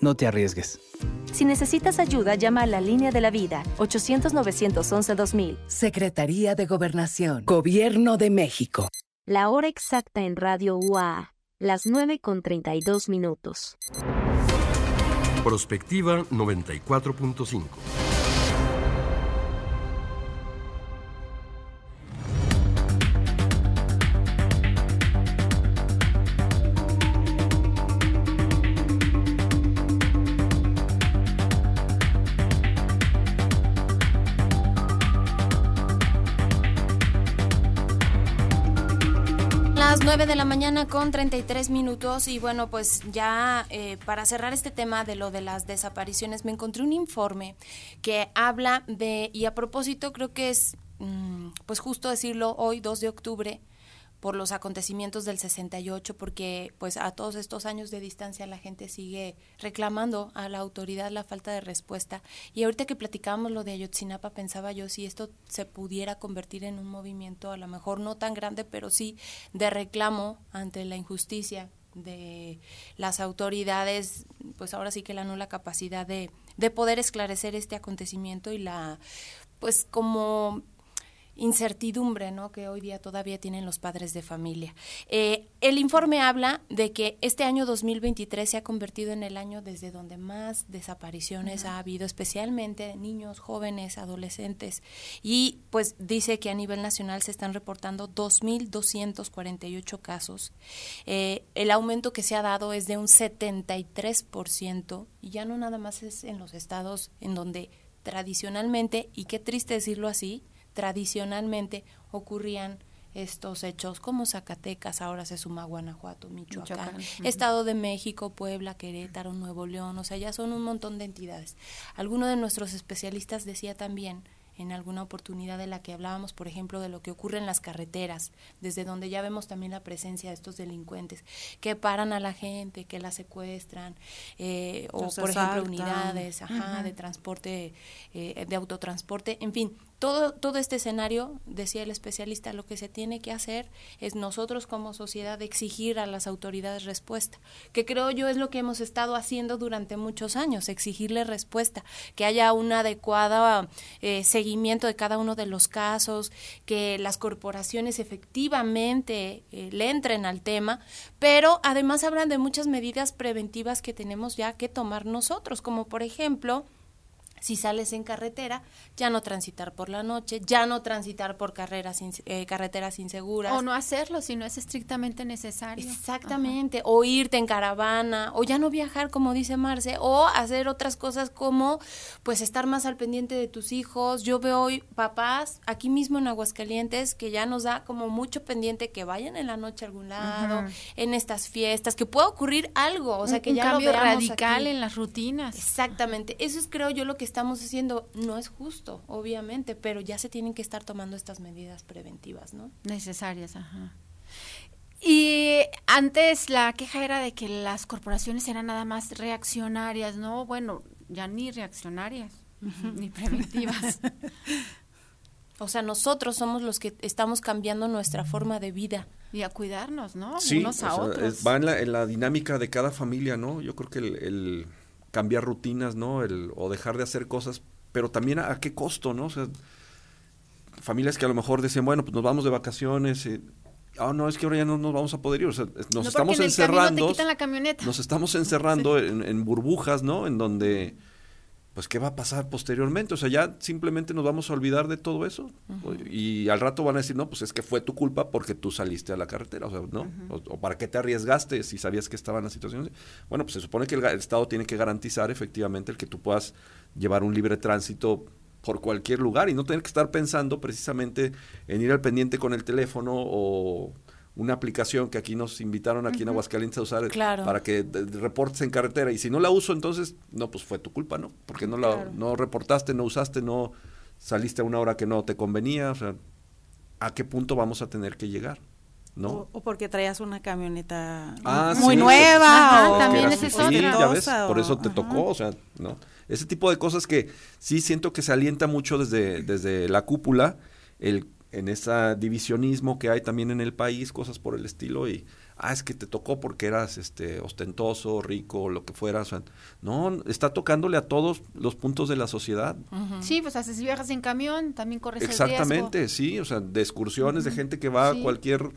No te arriesgues. Si necesitas ayuda, llama a la línea de la vida 800-911-2000. Secretaría de Gobernación. Gobierno de México. La hora exacta en Radio UA. Las 9 con 32 minutos. Prospectiva 94.5. de la mañana con 33 minutos y bueno, pues ya eh, para cerrar este tema de lo de las desapariciones, me encontré un informe que habla de, y a propósito creo que es mm, pues justo decirlo hoy, 2 de octubre, por los acontecimientos del 68, porque pues a todos estos años de distancia la gente sigue reclamando a la autoridad la falta de respuesta. Y ahorita que platicábamos lo de Ayotzinapa, pensaba yo si esto se pudiera convertir en un movimiento, a lo mejor no tan grande, pero sí de reclamo ante la injusticia de las autoridades, pues ahora sí que la nula capacidad de, de poder esclarecer este acontecimiento y la, pues como incertidumbre ¿no? que hoy día todavía tienen los padres de familia. Eh, el informe habla de que este año 2023 se ha convertido en el año desde donde más desapariciones ha habido, especialmente de niños, jóvenes, adolescentes, y pues dice que a nivel nacional se están reportando 2.248 casos. Eh, el aumento que se ha dado es de un 73%, y ya no nada más es en los estados en donde tradicionalmente, y qué triste decirlo así, tradicionalmente ocurrían estos hechos como Zacatecas, ahora se suma Guanajuato, Michoacán, Estado de México, Puebla, Querétaro, Nuevo León, o sea, ya son un montón de entidades. Alguno de nuestros especialistas decía también en alguna oportunidad de la que hablábamos, por ejemplo, de lo que ocurre en las carreteras, desde donde ya vemos también la presencia de estos delincuentes que paran a la gente, que la secuestran, eh, o por ejemplo unidades de transporte, eh, de autotransporte, en fin, todo, todo este escenario, decía el especialista, lo que se tiene que hacer es nosotros como sociedad exigir a las autoridades respuesta, que creo yo es lo que hemos estado haciendo durante muchos años, exigirle respuesta, que haya un adecuado eh, seguimiento de cada uno de los casos, que las corporaciones efectivamente eh, le entren al tema, pero además hablan de muchas medidas preventivas que tenemos ya que tomar nosotros, como por ejemplo, si sales en carretera, ya no transitar por la noche, ya no transitar por carreras eh, carreteras inseguras. O no hacerlo si no es estrictamente necesario. Exactamente, o irte en caravana, o ya no viajar como dice Marce, o hacer otras cosas como pues estar más al pendiente de tus hijos. Yo veo hoy papás aquí mismo en Aguascalientes que ya nos da como mucho pendiente que vayan en la noche a algún lado, en estas fiestas, que pueda ocurrir algo, o sea, que un ya cambio lo radical en las rutinas. Exactamente, eso es creo yo lo que estamos haciendo. No es justo, obviamente, pero ya se tienen que estar tomando estas medidas preventivas, ¿no? Necesarias, ajá. Y antes la queja era de que las corporaciones eran nada más reaccionarias, ¿no? Bueno, ya ni reaccionarias, ni preventivas. [laughs] O sea, nosotros somos los que estamos cambiando nuestra forma de vida. Y a cuidarnos, ¿no? Sí, Unos a o sea, otros. va en la, en la dinámica de cada familia, ¿no? Yo creo que el, el cambiar rutinas, ¿no? El, o dejar de hacer cosas, pero también a, a qué costo, ¿no? O sea, familias que a lo mejor decían, bueno, pues nos vamos de vacaciones, eh, ah, no, es que ahora ya no nos vamos a poder ir, o sea, nos No, estamos en el encerrando, te quitan la camioneta. nos estamos [laughs] encerrando en, en burbujas, ¿no? En donde, pues, ¿qué va a pasar posteriormente? O sea, ya simplemente nos vamos a olvidar de todo eso. Y al rato van a decir, no, pues es que fue tu culpa porque tú saliste a la carretera, o sea, ¿no? o, o para qué te arriesgaste si sabías que estaba en la situación. Bueno, pues se supone que el, el Estado tiene que garantizar efectivamente el que tú puedas llevar un libre tránsito por cualquier lugar y no tener que estar pensando precisamente en ir al pendiente con el teléfono o una aplicación que aquí nos invitaron aquí en. Aguascalientes a usar Claro. para que de- de reportes en carretera y si no la uso entonces no pues fue tu culpa no porque no la Claro. no reportaste no usaste no saliste a una hora que no te convenía o sea a qué punto vamos a tener que llegar no O, o porque traías una camioneta Ah, muy sí. nueva Ajá, o también es sí, otra. ya ves, por eso te ajá. tocó, o sea, ¿no? Ese tipo de cosas que sí siento que se alienta mucho desde, desde la cúpula, el, en ese divisionismo que hay también en el país, cosas por el estilo, y, ah, es que te tocó porque eras este ostentoso, rico, o lo que fuera, o sea, no, está tocándole a todos los puntos de la sociedad. Sí, pues haces viajas en camión, también corres el Exactamente, sí, o sea, de excursiones, de gente que va Sí. a cualquier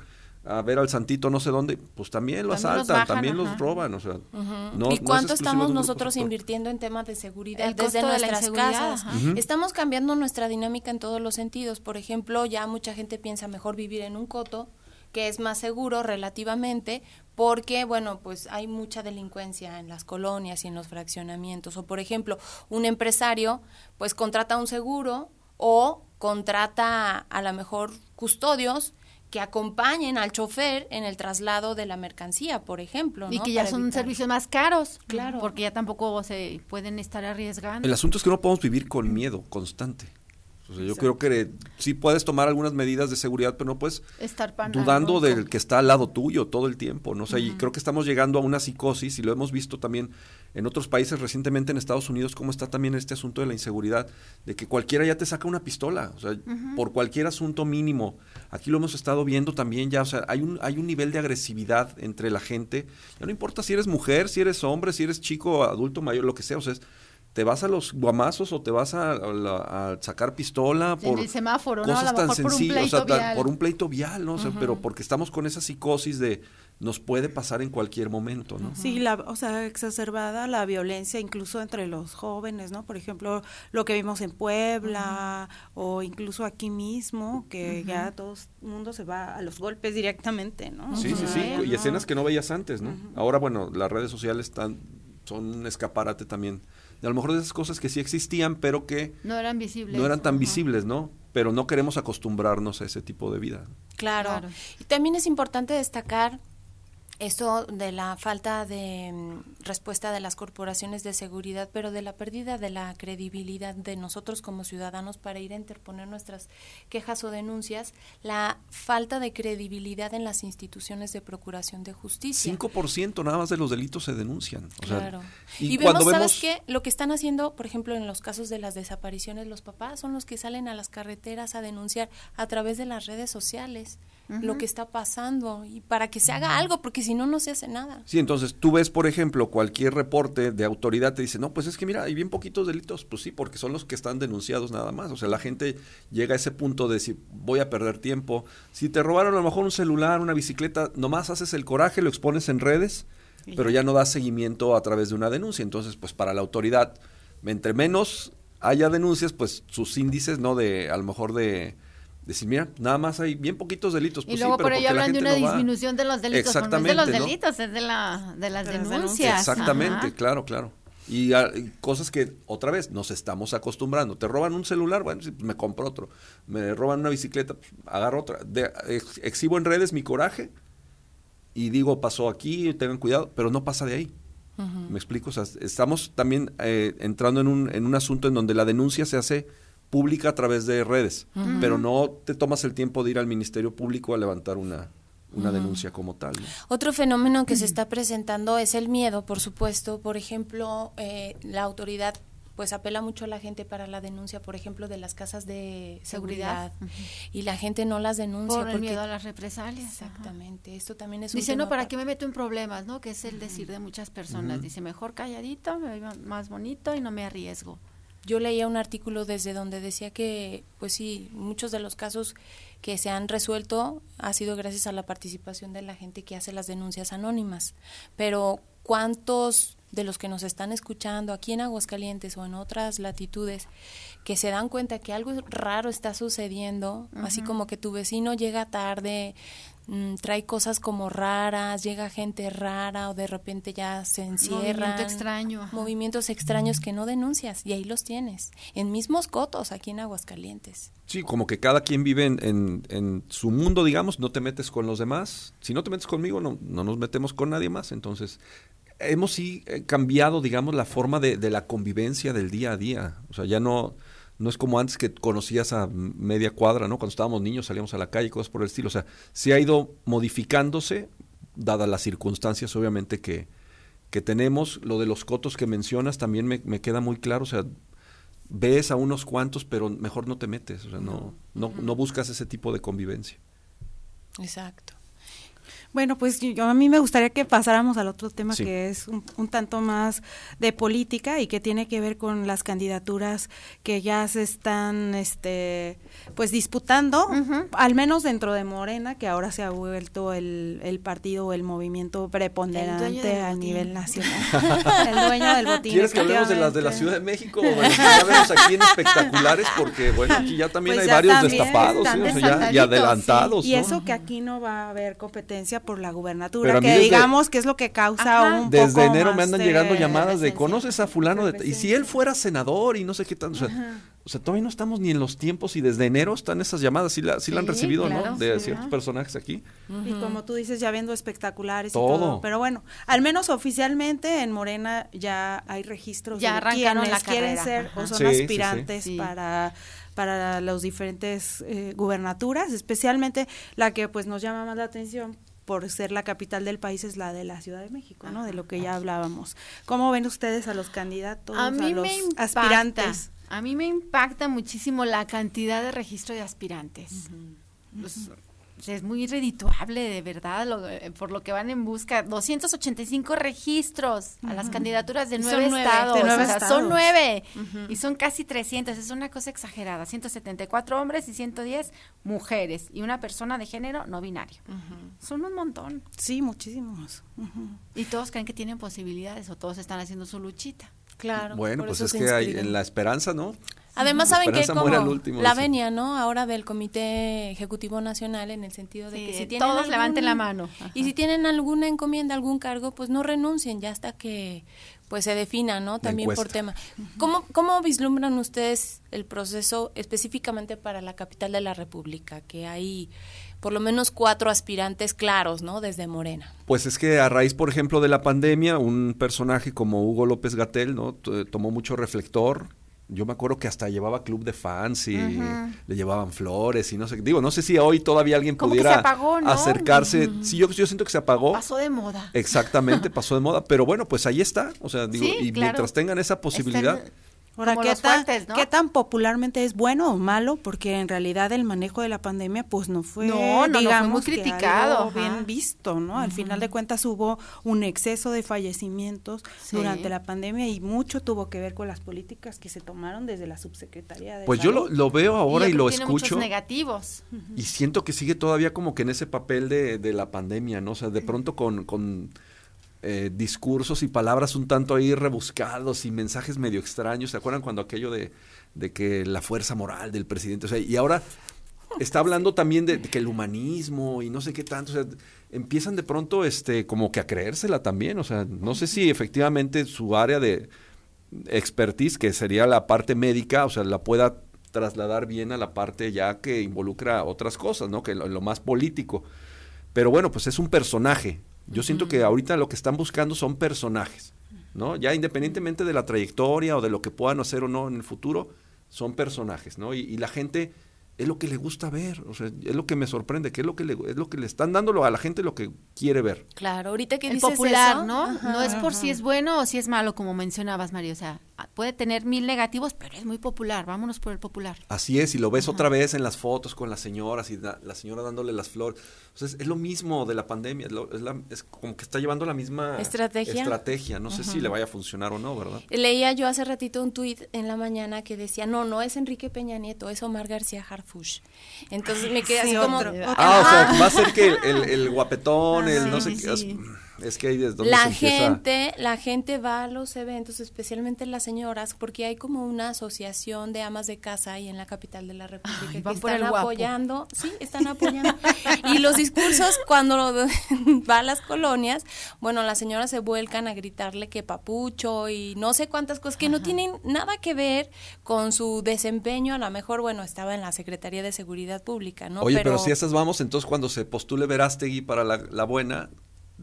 a ver al santito no sé dónde, pues también lo También los asaltan, bajan, también ajá. los roban, o sea, no- no ¿Y cuánto estamos de nosotros invirtiendo en temas de seguridad El desde costo de la nuestras inseguridad, casas? Estamos cambiando nuestra dinámica en todos los sentidos. Por ejemplo, ya mucha gente piensa mejor vivir en un coto, que es más seguro relativamente, porque, bueno, pues hay mucha delincuencia en las colonias y en los fraccionamientos. O, por ejemplo, un empresario, pues contrata un seguro o contrata a lo mejor custodios que acompañen al chofer en el traslado de la mercancía, por ejemplo. Y que ya Para son evitar- servicios más caros. Claro. Porque ya tampoco se pueden estar arriesgando. El asunto es que no podemos vivir con miedo constante. O sea, yo creo que sí puedes tomar algunas medidas de seguridad, pero no puedes Estar dudando del que está al lado tuyo todo el tiempo, ¿no? O sea, y creo que estamos llegando a una psicosis y lo hemos visto también en otros países recientemente en Estados Unidos cómo está también este asunto de la inseguridad, de que cualquiera ya te saca una pistola, o sea, por cualquier asunto mínimo. Aquí lo hemos estado viendo también ya, o sea, hay un hay un nivel de agresividad entre la gente. Ya no importa si eres mujer, si eres hombre, si eres chico, adulto, mayor, lo que sea, o sea, es- te vas a los guamazos o te vas a, a, a sacar pistola por en el semáforo, cosas ¿no? A lo tan mejor por un sencillas, pleito o sea, tan- vial. por un pleito vial, ¿no? O sea, pero porque estamos con esa psicosis de nos puede pasar en cualquier momento, ¿no? Sí, la, o sea, exacerbada la violencia incluso entre los jóvenes, ¿no? Por ejemplo, lo que vimos en Puebla o incluso aquí mismo, que ya todo el mundo se va a los golpes directamente, ¿no? Sí, sí, sí, y escenas que no veías antes, ¿no? Ahora, bueno, las redes sociales están, son un escaparate también. De a lo mejor de esas cosas que sí existían, pero que No eran visibles. no eran tan Ajá. visibles, ¿no? Pero no queremos acostumbrarnos a ese tipo de vida. Claro. Claro. Y también es importante destacar esto de la falta de mm, respuesta de las corporaciones de seguridad, pero de la pérdida de la credibilidad de nosotros como ciudadanos para ir a interponer nuestras quejas o denuncias, la falta de credibilidad en las instituciones de procuración de justicia. 5% nada más de los delitos se denuncian. O sea, Claro. y, cuando vemos, vemos... ¿sabes qué? Lo que están haciendo, por ejemplo, en los casos de las desapariciones, los papás son los que salen a las carreteras a denunciar a través de las redes sociales lo que está pasando y para que se haga algo, porque si no, no se hace nada. Sí, entonces tú ves, por ejemplo, cualquier reporte de autoridad te dice, no, pues es que mira, hay bien poquitos delitos. Pues sí, porque son los que están denunciados nada más. O sea, la gente llega a ese punto de decir, voy a perder tiempo. Si te robaron a lo mejor un celular, una bicicleta, nomás haces el coraje, lo expones en redes, pero ya no das seguimiento a través de una denuncia. Entonces, pues para la autoridad, entre menos haya denuncias, pues sus índices, ¿no? De, a lo mejor de decir, mira, nada más hay bien poquitos delitos. Y Pues sí, luego pero por la hablan de una va. disminución de los delitos. pero no es de los Exactamente, ¿no? delitos, es de, la, de las De las denuncias. Exactamente, Ajá. claro, claro. Y, ah, y cosas que, otra vez, nos estamos acostumbrando. Te roban un celular, bueno, me compro otro. Me roban una bicicleta, pues, agarro otra. De- ex- exhibo en redes mi coraje y digo, pasó aquí, tengan cuidado, pero no pasa de ahí. ¿Me explico? O sea, estamos también eh, entrando en un, en un asunto en donde la denuncia se hace pública a través de redes, pero no te tomas el tiempo de ir al Ministerio Público a levantar una, una denuncia como tal. ¿no? Otro fenómeno que se está presentando es el miedo, por supuesto. Por ejemplo, eh, la autoridad pues apela mucho a la gente para la denuncia, por ejemplo, de las casas de seguridad, Seguridad. y la gente no las denuncia Por el porque miedo a las represalias. exactamente. Esto también es un Dice, no, ¿para pa- qué me meto en problemas? ¿no? Que es el decir de muchas personas. Dice, mejor calladito, me veo más bonito y no me arriesgo. Yo leía un artículo desde donde decía que, pues sí, muchos de los casos que se han resuelto ha sido gracias a la participación de la gente que hace las denuncias anónimas. Pero ¿cuántos de los que nos están escuchando aquí en Aguascalientes o en otras latitudes que se dan cuenta que algo raro está sucediendo, así como que tu vecino llega tarde, mm, trae cosas como raras, llega gente rara o de repente ya se encierran. Movimiento extraño, ajá. Movimientos extraños que no denuncias y ahí los tienes, en mismos cotos aquí en Aguascalientes. Sí, como que cada quien vive en, en- en su mundo, digamos, no te metes con los demás. Si no te metes conmigo, no, no nos metemos con nadie más. Entonces, hemos sí eh, cambiado, digamos, la forma de, de la convivencia del día a día. O sea, ya no, no es como antes que conocías a media cuadra, ¿no? Cuando estábamos niños salíamos a la calle, cosas por el estilo. O sea, sí ha ido modificándose, dadas las circunstancias, obviamente, que, que tenemos. Lo de los cotos que mencionas también me, me queda muy claro. O sea, ves a unos cuantos, pero mejor no te metes, o sea, no, no, no buscas ese tipo de convivencia. Exacto. Bueno, pues yo a mí me gustaría que pasáramos al otro tema Sí. que es un, un tanto más de política y que tiene que ver con las candidaturas que ya se están, este, pues disputando, al menos dentro de Morena, que ahora se ha vuelto el, el partido o el movimiento preponderante a botín. nivel nacional. el dueño del botín. ¿Quieres que hablemos de las de la. Ciudad de México que ya vemos aquí en espectaculares? Porque, bueno, aquí ya también Pues hay ya varios también destapados ¿sí? O sea, ya- y adelantados. sí. Y ¿no? eso que aquí no va a haber competencia por la gubernatura, que desde- digamos que es lo que causa Ajá. un Desde poco enero me andan de llegando llamadas de conoces a fulano de y si él fuera senador y no sé qué tanto, o sea, Ajá. o sea, todavía no estamos ni en los tiempos y desde enero están esas llamadas, sí la, sí la han recibido, claro, ¿no? De sí, ciertos ajá. personajes aquí. Y como tú dices, ya viendo espectaculares Todo. y todo. Pero bueno, al menos oficialmente en Morena ya hay registros Ya de arrancaron quienes la quieren carrera, ser ajá. o son Sí, sí, sí. aspirantes Sí. para para los diferentes eh, gubernaturas, especialmente la que pues nos llama más la atención por ser la capital del país es la de la Ciudad de México, ¿no? De lo que ya hablábamos. ¿Cómo ven ustedes a los candidatos, A mí los me impacta, aspirantes? a mí me impacta muchísimo la cantidad de registro de aspirantes. Pues, es muy redituable, de verdad, lo- eh, por lo que van en busca. 285 registros a las candidaturas de son nueve, nueve, estados. de nueve o sea, estados. Son nueve. Y son casi 300. Es una cosa exagerada. 174 hombres y 110 mujeres. Y una persona de género no binario. Son un montón. Sí, muchísimos. Y todos creen que tienen posibilidades o todos están haciendo su luchita. Claro. Bueno, pues es que hay en la esperanza, ¿no? Además, saben que como último, la venia, ¿no? Ahora del Comité Ejecutivo Nacional en el sentido de Sí, que si tienen todos algún- levanten la mano. Ajá. Y si tienen alguna encomienda, algún cargo, pues no renuncien ya hasta que pues se defina, ¿no? También por tema. ¿Cómo, ¿Cómo vislumbran ustedes el proceso específicamente para la capital de la República? Que hay por lo menos cuatro aspirantes claros, ¿no? Desde Morena. Pues es que a raíz, por ejemplo, de la pandemia, un personaje como Hugo López Gatel, ¿no? T- Tomó mucho reflector. Yo me acuerdo que hasta llevaba club de fans y le llevaban flores y no sé. Digo, no sé si hoy todavía alguien Como pudiera apagó, ¿no? acercarse. Sí, yo, yo siento que se apagó. Pasó de moda. Exactamente, [laughs] pasó de moda. Pero bueno, pues ahí está. O sea, digo, Sí, y claro. mientras tengan esa posibilidad. Ahora, Como ¿qué los tan, fuertes, ¿no? ¿qué tan popularmente es bueno o malo? Porque en realidad el manejo de la pandemia pues no fue, No, no, no, fue muy que criticado, algo bien visto, ¿no? Al final de cuentas hubo un exceso de fallecimientos Sí. durante la pandemia y mucho tuvo que ver con las políticas que se tomaron desde la subsecretaría de Pues yo lo, veo ahora y, lo muchos escucho. negativos. Y siento que sigue todavía como que en ese papel de, de la pandemia, ¿no? O sea, de pronto con, con eh, discursos y palabras un tanto ahí rebuscados y mensajes medio extraños. ¿Se acuerdan cuando aquello de, de que la fuerza moral del presidente? O sea, y ahora está hablando también de, que el humanismo y no sé qué tanto. O sea, empiezan de pronto este como que a creérsela también. O sea, no sé si efectivamente su área de expertise, que sería la parte médica, o sea, la pueda trasladar bien a la parte ya que involucra otras cosas, ¿no? Que lo más político. Pero bueno, pues es un personaje. Yo siento que ahorita lo que están buscando son personajes, ¿no? Ya independientemente de la trayectoria o de lo que puedan hacer o no en el futuro, son personajes, ¿no? Y, y la gente es lo que le gusta ver, o sea, es lo que me sorprende, que es lo que le, es lo que le están dando a la gente lo que quiere ver. Claro, ahorita que el dices popular, eso, ¿no? ajá. no es por si es bueno o si es malo, como mencionabas, María. O sea, puede tener mil negativos, pero es muy popular. Vámonos por el popular. Así es, y lo ves otra vez en las fotos con las señoras y da- la señora dándole las flores. Sea, es, lo mismo de la pandemia, es, lo- es la- es como que está llevando la misma Estrategia. estrategia. No sé si le vaya a funcionar o no, ¿verdad? Leía yo hace ratito un tuit en la mañana que decía, no, no es Enrique Peña Nieto, es Omar García Harfush. Entonces me quedé Sí, así como... otro-. Ah, o sea, va a ser que el, el- el guapetón, el no sé qué. sí. Es, que ahí es donde se La empieza. gente, la gente va a los eventos, especialmente las señoras, porque hay como una asociación de amas de casa ahí en la capital de la República que están guapo. apoyando, sí, están apoyando. y los discursos cuando [laughs] va a las colonias, bueno, las señoras se vuelcan a gritarle que papucho y no sé cuántas cosas que no tienen nada que ver con su desempeño, a lo mejor, bueno, estaba en la Secretaría de Seguridad Pública, ¿no? Oye, pero, si esas vamos, entonces cuando se postule Verástegui para la, la buena,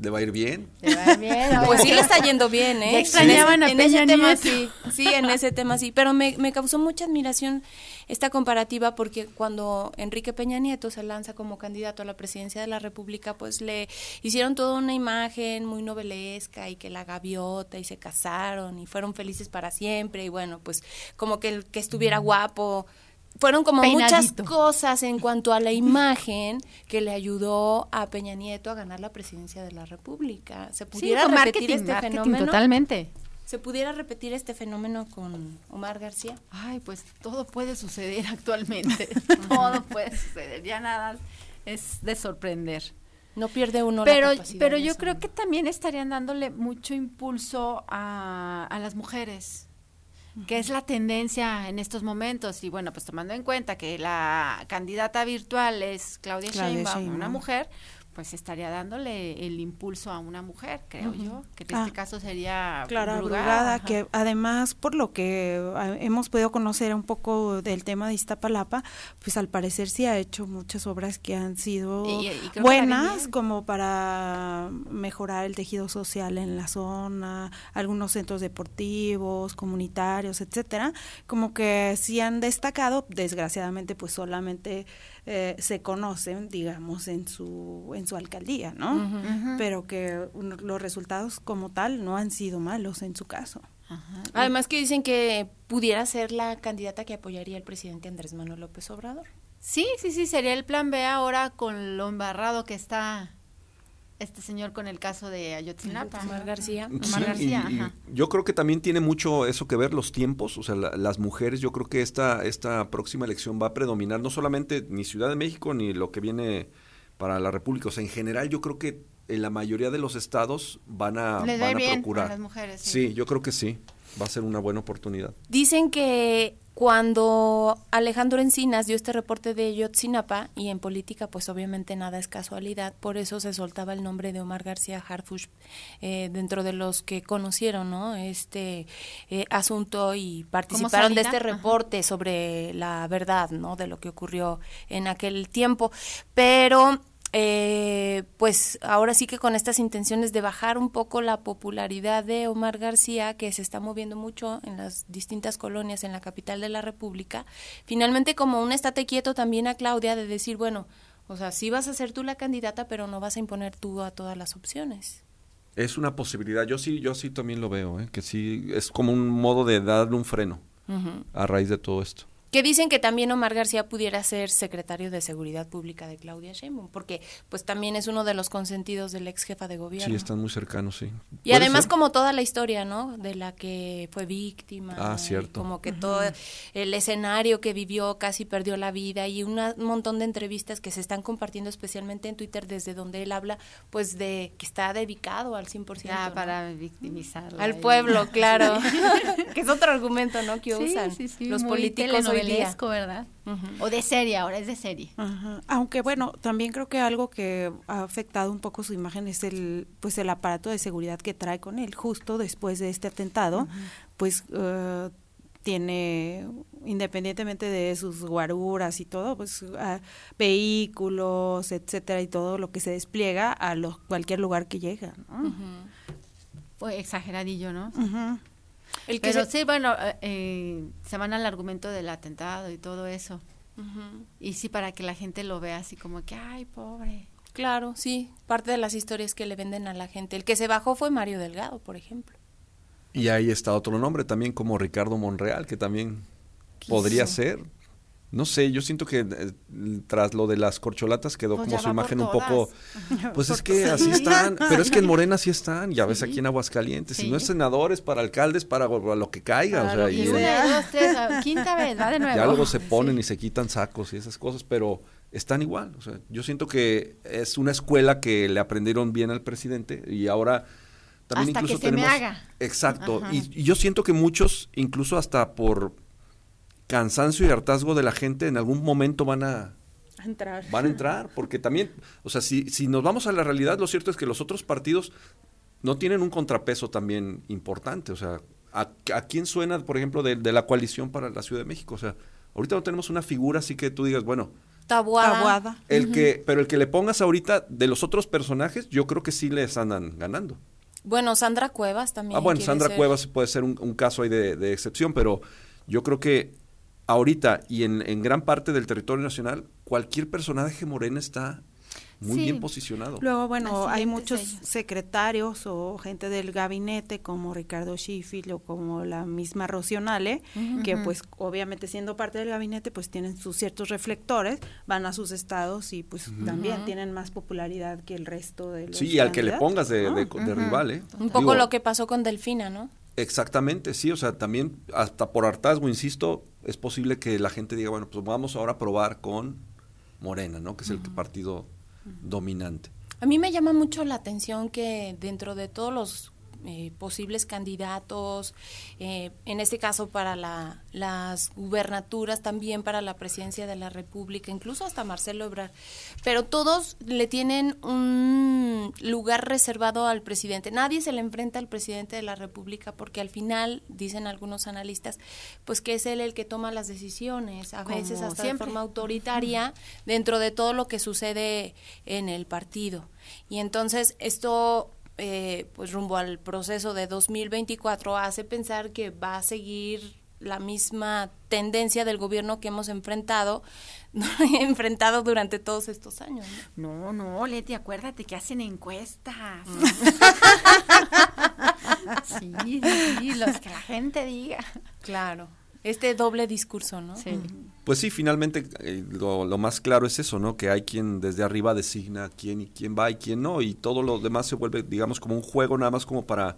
¿le va a ir bien? Pues sí le está yendo bien, ¿eh? Extrañaban en a ese, en ese Peña tema Nieto. sí, sí, en ese tema sí. Pero me, me causó mucha admiración esta comparativa porque cuando Enrique Peña Nieto se lanza como candidato a la presidencia de la República, pues le hicieron toda una imagen muy novelesca y que la gaviota y se casaron y fueron felices para siempre y bueno, pues como que el que estuviera guapo fueron como muchas cosas en cuanto a la imagen que le ayudó a Peña Nieto a ganar la presidencia de la República. ¿Se pudiera repetir este fenómeno? totalmente. ¿Se pudiera repetir este fenómeno con Omar García? Ay, pues todo puede suceder [laughs] actualmente. [laughs] todo puede suceder. Ya nada es de sorprender. No pierde uno la pero, capacidad pero yo eso, creo que también estarían dándole mucho impulso a, a las mujeres que es la tendencia en estos momentos y bueno pues tomando en cuenta que la candidata virtual es Claudia, Claudia Sheinbaum, Sheinbaum. una mujer pues estaría dándole el impulso a una mujer creo yo que en Ah, este caso sería Clara Brugada, Brugada, que además por lo que ah, hemos podido conocer un poco del tema de Iztapalapa, pues al parecer sí ha hecho muchas obras que han sido Y- y buenas como para mejorar el tejido social en la zona, algunos centros deportivos, comunitarios, etcétera, como que sí han destacado, desgraciadamente pues solamente eh, se conocen, digamos, en su en su alcaldía, ¿no? Pero que un- los resultados como tal no han sido malos en su caso. Además que dicen que pudiera ser la candidata que apoyaría al presidente Andrés Manuel López Obrador. Sí, sí, sí, sería el plan B ahora con lo embarrado que está este señor con el caso de Ayotzinapa. Omar García. Sí, Omar García, y- y ajá. yo creo que también tiene mucho eso que ver los tiempos, o sea, la- las mujeres, yo creo que esta, esta próxima elección va a predominar no solamente ni Ciudad de México ni lo que viene para la República, o sea, en general yo creo que en la mayoría de los estados van a, a van a bien a procurar. las mujeres, sí. sí, yo creo que sí, va a ser una buena oportunidad. Dicen que cuando Alejandro Encinas dio este reporte de Yotzinapa, y en política pues obviamente nada es casualidad, por eso se soltaba el nombre de Omar García Harfush eh, dentro de los que conocieron ¿no? este eh, asunto y participaron de este Ajá. reporte sobre la verdad ¿no? de lo que ocurrió en aquel tiempo. Pero eh, pues ahora sí que con estas intenciones de bajar un poco la popularidad de Omar García, que se está moviendo mucho en las distintas colonias en la capital de la República, finalmente como un estate quieto también a Claudia de decir, bueno, o sea, sí vas a ser tú la candidata, pero no vas a imponer tú a todas las opciones. Es una posibilidad, yo sí, yo sí también lo veo, ¿eh? que sí, es como un modo de darle un freno a raíz de todo esto. Que dicen que también Omar García pudiera ser secretario de Seguridad Pública de Claudia Sheinbaum, porque pues también es uno de los consentidos del ex jefa de gobierno. Sí, están muy cercanos, sí. Y además ser. como toda la historia, ¿no? De la que fue víctima. Ah, cierto. Como que todo el escenario que vivió casi perdió la vida y una- un montón de entrevistas que se están compartiendo especialmente en Twitter desde donde él habla, pues de que está dedicado al 100%. Ya, ¿no? para victimizarla. Al pueblo, claro. [laughs] [laughs] que es otro argumento, ¿no? Que Sí, usan sí, sí, los políticos telenovelesco, ¿verdad? O de serie, ahora es de serie. Aunque bueno, también creo que algo que ha afectado un poco su imagen es el pues el aparato de seguridad que trae con él justo después de este atentado, pues eh, tiene independientemente de sus guaruras y todo, pues ah, vehículos, etcétera y todo lo que se despliega a los cualquier lugar que llega, ¿no? Fue exageradillo, ¿no? El que Pero se- sí, bueno, eh, eh, se van al argumento del atentado y todo eso. Y sí, para que la gente lo vea así como que, ay, pobre. Claro, sí, parte de las historias que le venden a la gente. El que se bajó fue Mario Delgado, por ejemplo. Y ahí está otro nombre también como Ricardo Monreal, que también podría ser. No sé, yo siento que eh, tras lo de las corcholatas quedó Pues como su imagen un poco... [laughs] Pues es que así Sí. están, [laughs] pero es que en Morena sí están, ya ves Sí. aquí en Aguascalientes, si no es Sí. senadores, para alcaldes, para lo que caiga, o sea, y y, una, dos, tres, a- quinta vez, va de nuevo. ya luego se ponen y se quitan sacos y esas cosas, pero están igual. O sea, yo siento que es una escuela que le aprendieron bien al presidente y ahora también Hasta incluso que se me tenemos. haga. Exacto. Y yo siento que muchos, incluso hasta por cansancio y hartazgo de la gente, en algún momento van a entrar. van a entrar, porque también, o sea, si, si nos vamos a la realidad, lo cierto es que los otros partidos no tienen un contrapeso también importante, o sea, ¿a, a quién suena, por ejemplo, de, de la coalición para la Ciudad de México? O sea, ahorita no tenemos una figura así que tú digas, bueno, Tabuada. Tabuada. el que, pero el que le pongas ahorita de los otros personajes, yo creo que sí les andan ganando. Bueno, Sandra Cuevas también. Ah, bueno, Sandra ser- Cuevas puede ser un, un caso ahí de, de excepción, pero yo creo que ahorita y en, en gran parte del territorio nacional, cualquier personaje morena está muy Sí. bien posicionado. Luego, bueno, hay muchos secretarios o gente del gabinete como Ricardo Schiffel o como la misma Rocionale, Ujú. que pues obviamente siendo parte del gabinete pues tienen sus ciertos reflectores, van a sus estados y pues también tienen más popularidad que el resto de los Sí, y al que le pongas de, de- de rival, ¿eh? Un poco Digo, lo que pasó con Delfina, ¿no? Exactamente, sí, o sea, también hasta por hartazgo, insisto, es posible que la gente diga, bueno, pues vamos ahora a probar con Morena, ¿no? Que es el partido dominante. A mí me llama mucho la atención que dentro de todos los eh, posibles candidatos, eh, en este caso para la- las gubernaturas, también para la presidencia de la República, incluso hasta Marcelo Ebrard, pero todos le tienen un lugar reservado al presidente. Nadie se le enfrenta al presidente de la República porque al final, dicen algunos analistas, pues que es él el que toma las decisiones, a Como veces hasta siempre. de forma autoritaria dentro de todo lo que sucede en el partido. Y entonces esto, eh, pues rumbo al proceso de 2024, hace pensar que va a seguir la misma tendencia del gobierno que hemos enfrentado, [laughs] enfrentado durante todos estos años. ¿no? No, no, Leti, acuérdate que hacen encuestas. [laughs] sí, sí, sí, los que la gente diga. Claro. Este doble discurso, ¿no? Sí. Pues sí, finalmente eh, lo, lo más claro es eso, ¿no? Que hay quien desde arriba designa quién y quién va y quién no, y todo lo demás se vuelve, digamos, como un juego nada más como para...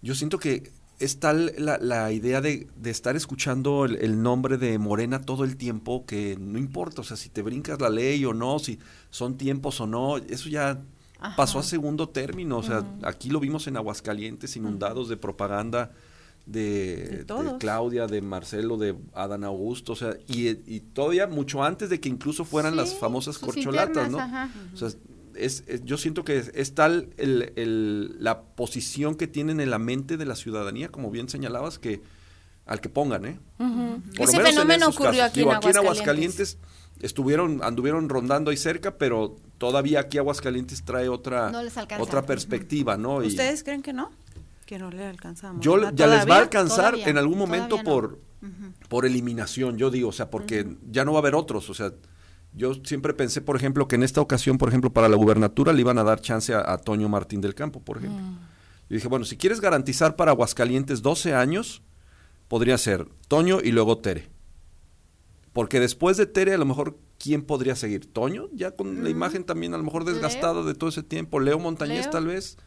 Yo siento que es tal la, la idea de, de estar escuchando el, el nombre de Morena todo el tiempo que no importa, o sea, si te brincas la ley o no, si son tiempos o no, eso ya Ajá. pasó a segundo término, o sea, aquí lo vimos en Aguascalientes inundados de propaganda de, De de todos. Claudia, de Marcelo, de Adán Augusto, o sea, y, y todavía mucho antes de que incluso fueran las famosas corcholatas, internas, ¿no? ajá. O sea, es, es- yo siento que es, es tal el, el- la posición que tienen en la mente de la ciudadanía, como bien señalabas, que al que pongan, ¿eh? Por lo Ese menos en fenómeno esos ocurrió casos. aquí, Digo, en aquí en Aguascalientes. Estuvieron, anduvieron rondando ahí cerca, pero todavía aquí Aguascalientes trae otra, No les alcanza. otra perspectiva, ¿no? Y ¿Ustedes creen que no? Que no le alcanzamos. yo ya les va a alcanzar Todavía, en algún momento no. por, por eliminación, yo digo, o sea, porque ya no va a haber otros, o sea, yo siempre pensé, por ejemplo, que en esta ocasión, por ejemplo, para la gubernatura le iban a dar chance a, a Toño Martín del Campo, por ejemplo. Yo dije, bueno, si quieres garantizar para Aguascalientes 12 años, podría ser Toño y luego Tere. Porque después de Tere, a lo mejor, ¿quién podría seguir? ¿Toño? Ya con la imagen también a lo mejor desgastada de todo ese tiempo. Leo Montañez, Leo. tal vez.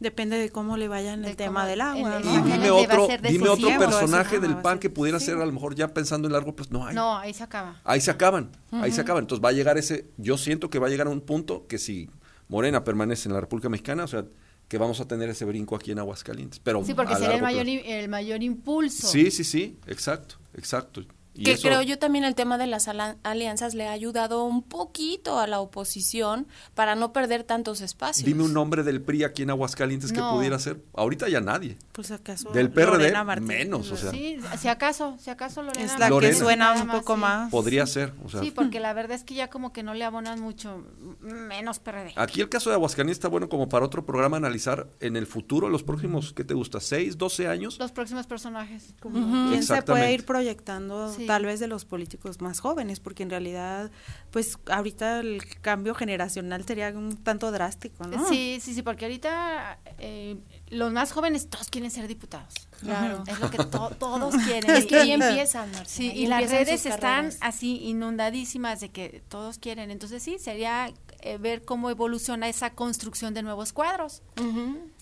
Depende de cómo le vaya en el De tema del agua. dime otro, de dime otro personaje del ajá, PAN que pudiera ser a lo mejor ya pensando en largo plazo. No hay. No, ahí se acaba. Ahí se acaban, ahí se acaban. Entonces va a llegar ese, yo siento que va a llegar a un punto que si Morena permanece en la República Mexicana, o sea, que vamos a tener ese brinco aquí en Aguascalientes. Pero Sí, porque sería el mayor, plazo. el mayor impulso. Sí, sí, sí, exacto, exacto. Y que eso- creo yo también el tema de las alianzas le ha ayudado un poquito a la oposición para no perder tantos espacios. Dime un nombre del PRI aquí en Aguascalientes que No. pudiera ser. Ahorita ya nadie. Pues acaso Del PRD menos, o sea, Sí, si acaso, si acaso Lorena. Es la Lorena. que suena un más, poco sí. más. podría ser. O sea, Sí, porque la verdad es que ya como que no le abonan mucho, menos PRD. Aquí el caso de Aguascalientes está bueno como para otro programa analizar en el futuro, los próximos, ¿qué te gusta? ¿Seis, doce años? Los próximos personajes. Como ¿Quién se puede ir proyectando Sí. Tal vez de los políticos más jóvenes? Porque en realidad, pues ahorita el cambio generacional sería un tanto drástico, ¿no? Sí, sí, sí, porque ahorita eh, los más jóvenes todos quieren ser diputados. Claro. Es lo que to- [laughs] todos quieren. Es que ahí empiezan, Sí, y las redes están así inundadísimas de que todos quieren. Entonces sí, sería eh, ver cómo evoluciona esa construcción de nuevos cuadros.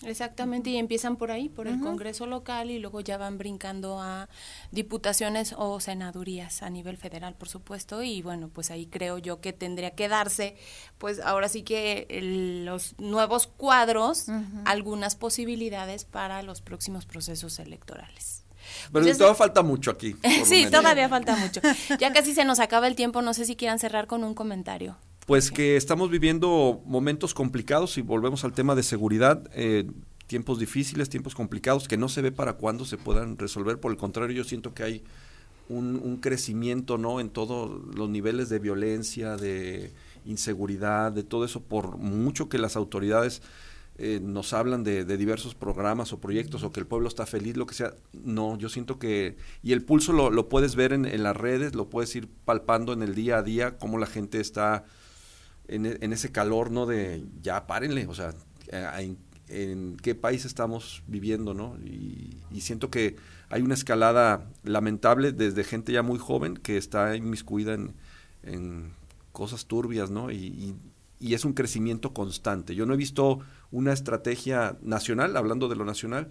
Exactamente, y empiezan por ahí, por el Congreso local, y luego ya van brincando a diputaciones o senadurías a nivel federal, por supuesto, y bueno, pues ahí creo yo que tendría que darse, pues ahora sí que el- los nuevos cuadros, algunas posibilidades para los próximos procesos electorales. Pero Pues todavía falta mucho aquí. [laughs] Sí, todavía falta mucho. Ya casi se nos acaba el tiempo, no sé si quieran cerrar con un comentario. Pues que estamos viviendo momentos complicados y volvemos al tema de seguridad, eh, tiempos difíciles, tiempos complicados que no se ve para cuándo se puedan resolver. Por el contrario, yo siento que hay un, crecimiento no en todos los niveles de violencia, de inseguridad, de todo eso, por mucho que las autoridades eh, nos hablan de, de diversos programas o proyectos o que el pueblo está feliz, lo que sea. No, yo siento que... Y el pulso lo, lo puedes ver en, en las redes, lo puedes ir palpando en el día a día, cómo la gente está en, e- en ese calor, ¿no? De ya párenle, o sea, eh, en, en qué país estamos viviendo, ¿no? Y, y siento que hay una escalada lamentable desde gente ya muy joven que está inmiscuida en, en cosas turbias, ¿no? Y, y- y es un crecimiento constante. Yo no he visto una estrategia nacional, hablando de lo nacional,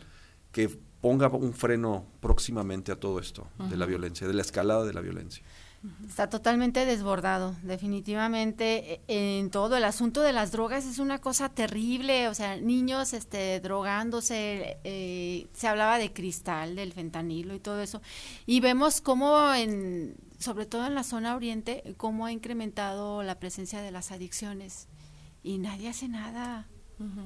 que ponga un freno próximamente a todo esto, de la violencia, de la escalada de la violencia. Está totalmente desbordado, definitivamente eh, en todo el asunto de las drogas es una cosa terrible, o sea, niños este drogándose, eh, se hablaba de cristal, del fentanilo y todo eso, y vemos cómo en, sobre todo en la zona oriente, cómo ha incrementado la presencia de las adicciones y nadie hace nada.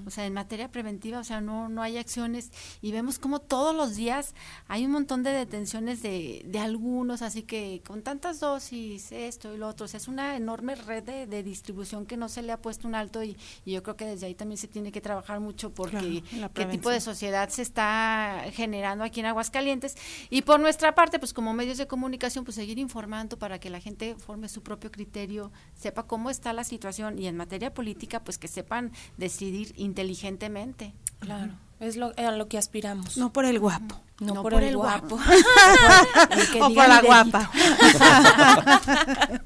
O sea, en materia preventiva, o sea, no, no hay acciones. Y vemos como todos los días hay un montón de detenciones de, de algunos, así que con tantas dosis, esto y lo otro, o sea, es una enorme red de, de distribución que no se le ha puesto un alto y, y yo creo que desde ahí también se tiene que trabajar mucho porque Claro, qué tipo de sociedad se está generando aquí en Aguascalientes. Y por nuestra parte, pues como medios de comunicación, pues seguir informando para que la gente forme su propio criterio, sepa cómo está la situación y en materia política, pues que sepan decidir inteligentemente. Claro. Es lo, a lo que aspiramos. No por el guapo. No, por, el, guapo. [laughs] o por la guapa. [laughs]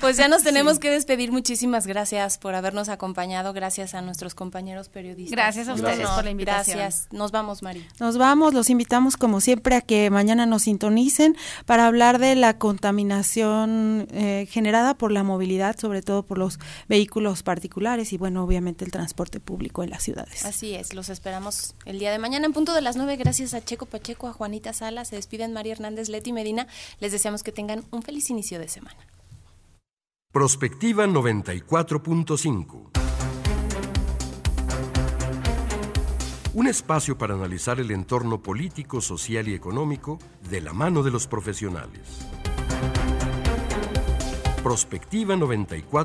pues ya nos tenemos que despedir. Muchísimas gracias por habernos acompañado. Gracias a nuestros compañeros periodistas. Gracias a ustedes por la invitación. Gracias. Nos vamos, María. Nos vamos. Los invitamos, como siempre, a que mañana nos sintonicen para hablar de la contaminación eh, generada por la movilidad, sobre todo por los vehículos particulares y, bueno, obviamente el transporte público en las ciudades. Así es. Los esperamos el día de mañana en punto de las nueve. Gracias a Checo Pacheco, a Juanita Sala, se despiden María Hernández, Leti Medina. Les deseamos que tengan un feliz inicio de semana. Prospectiva 94.5 Un espacio para analizar el entorno político, social y económico de la mano de los profesionales. Prospectiva 94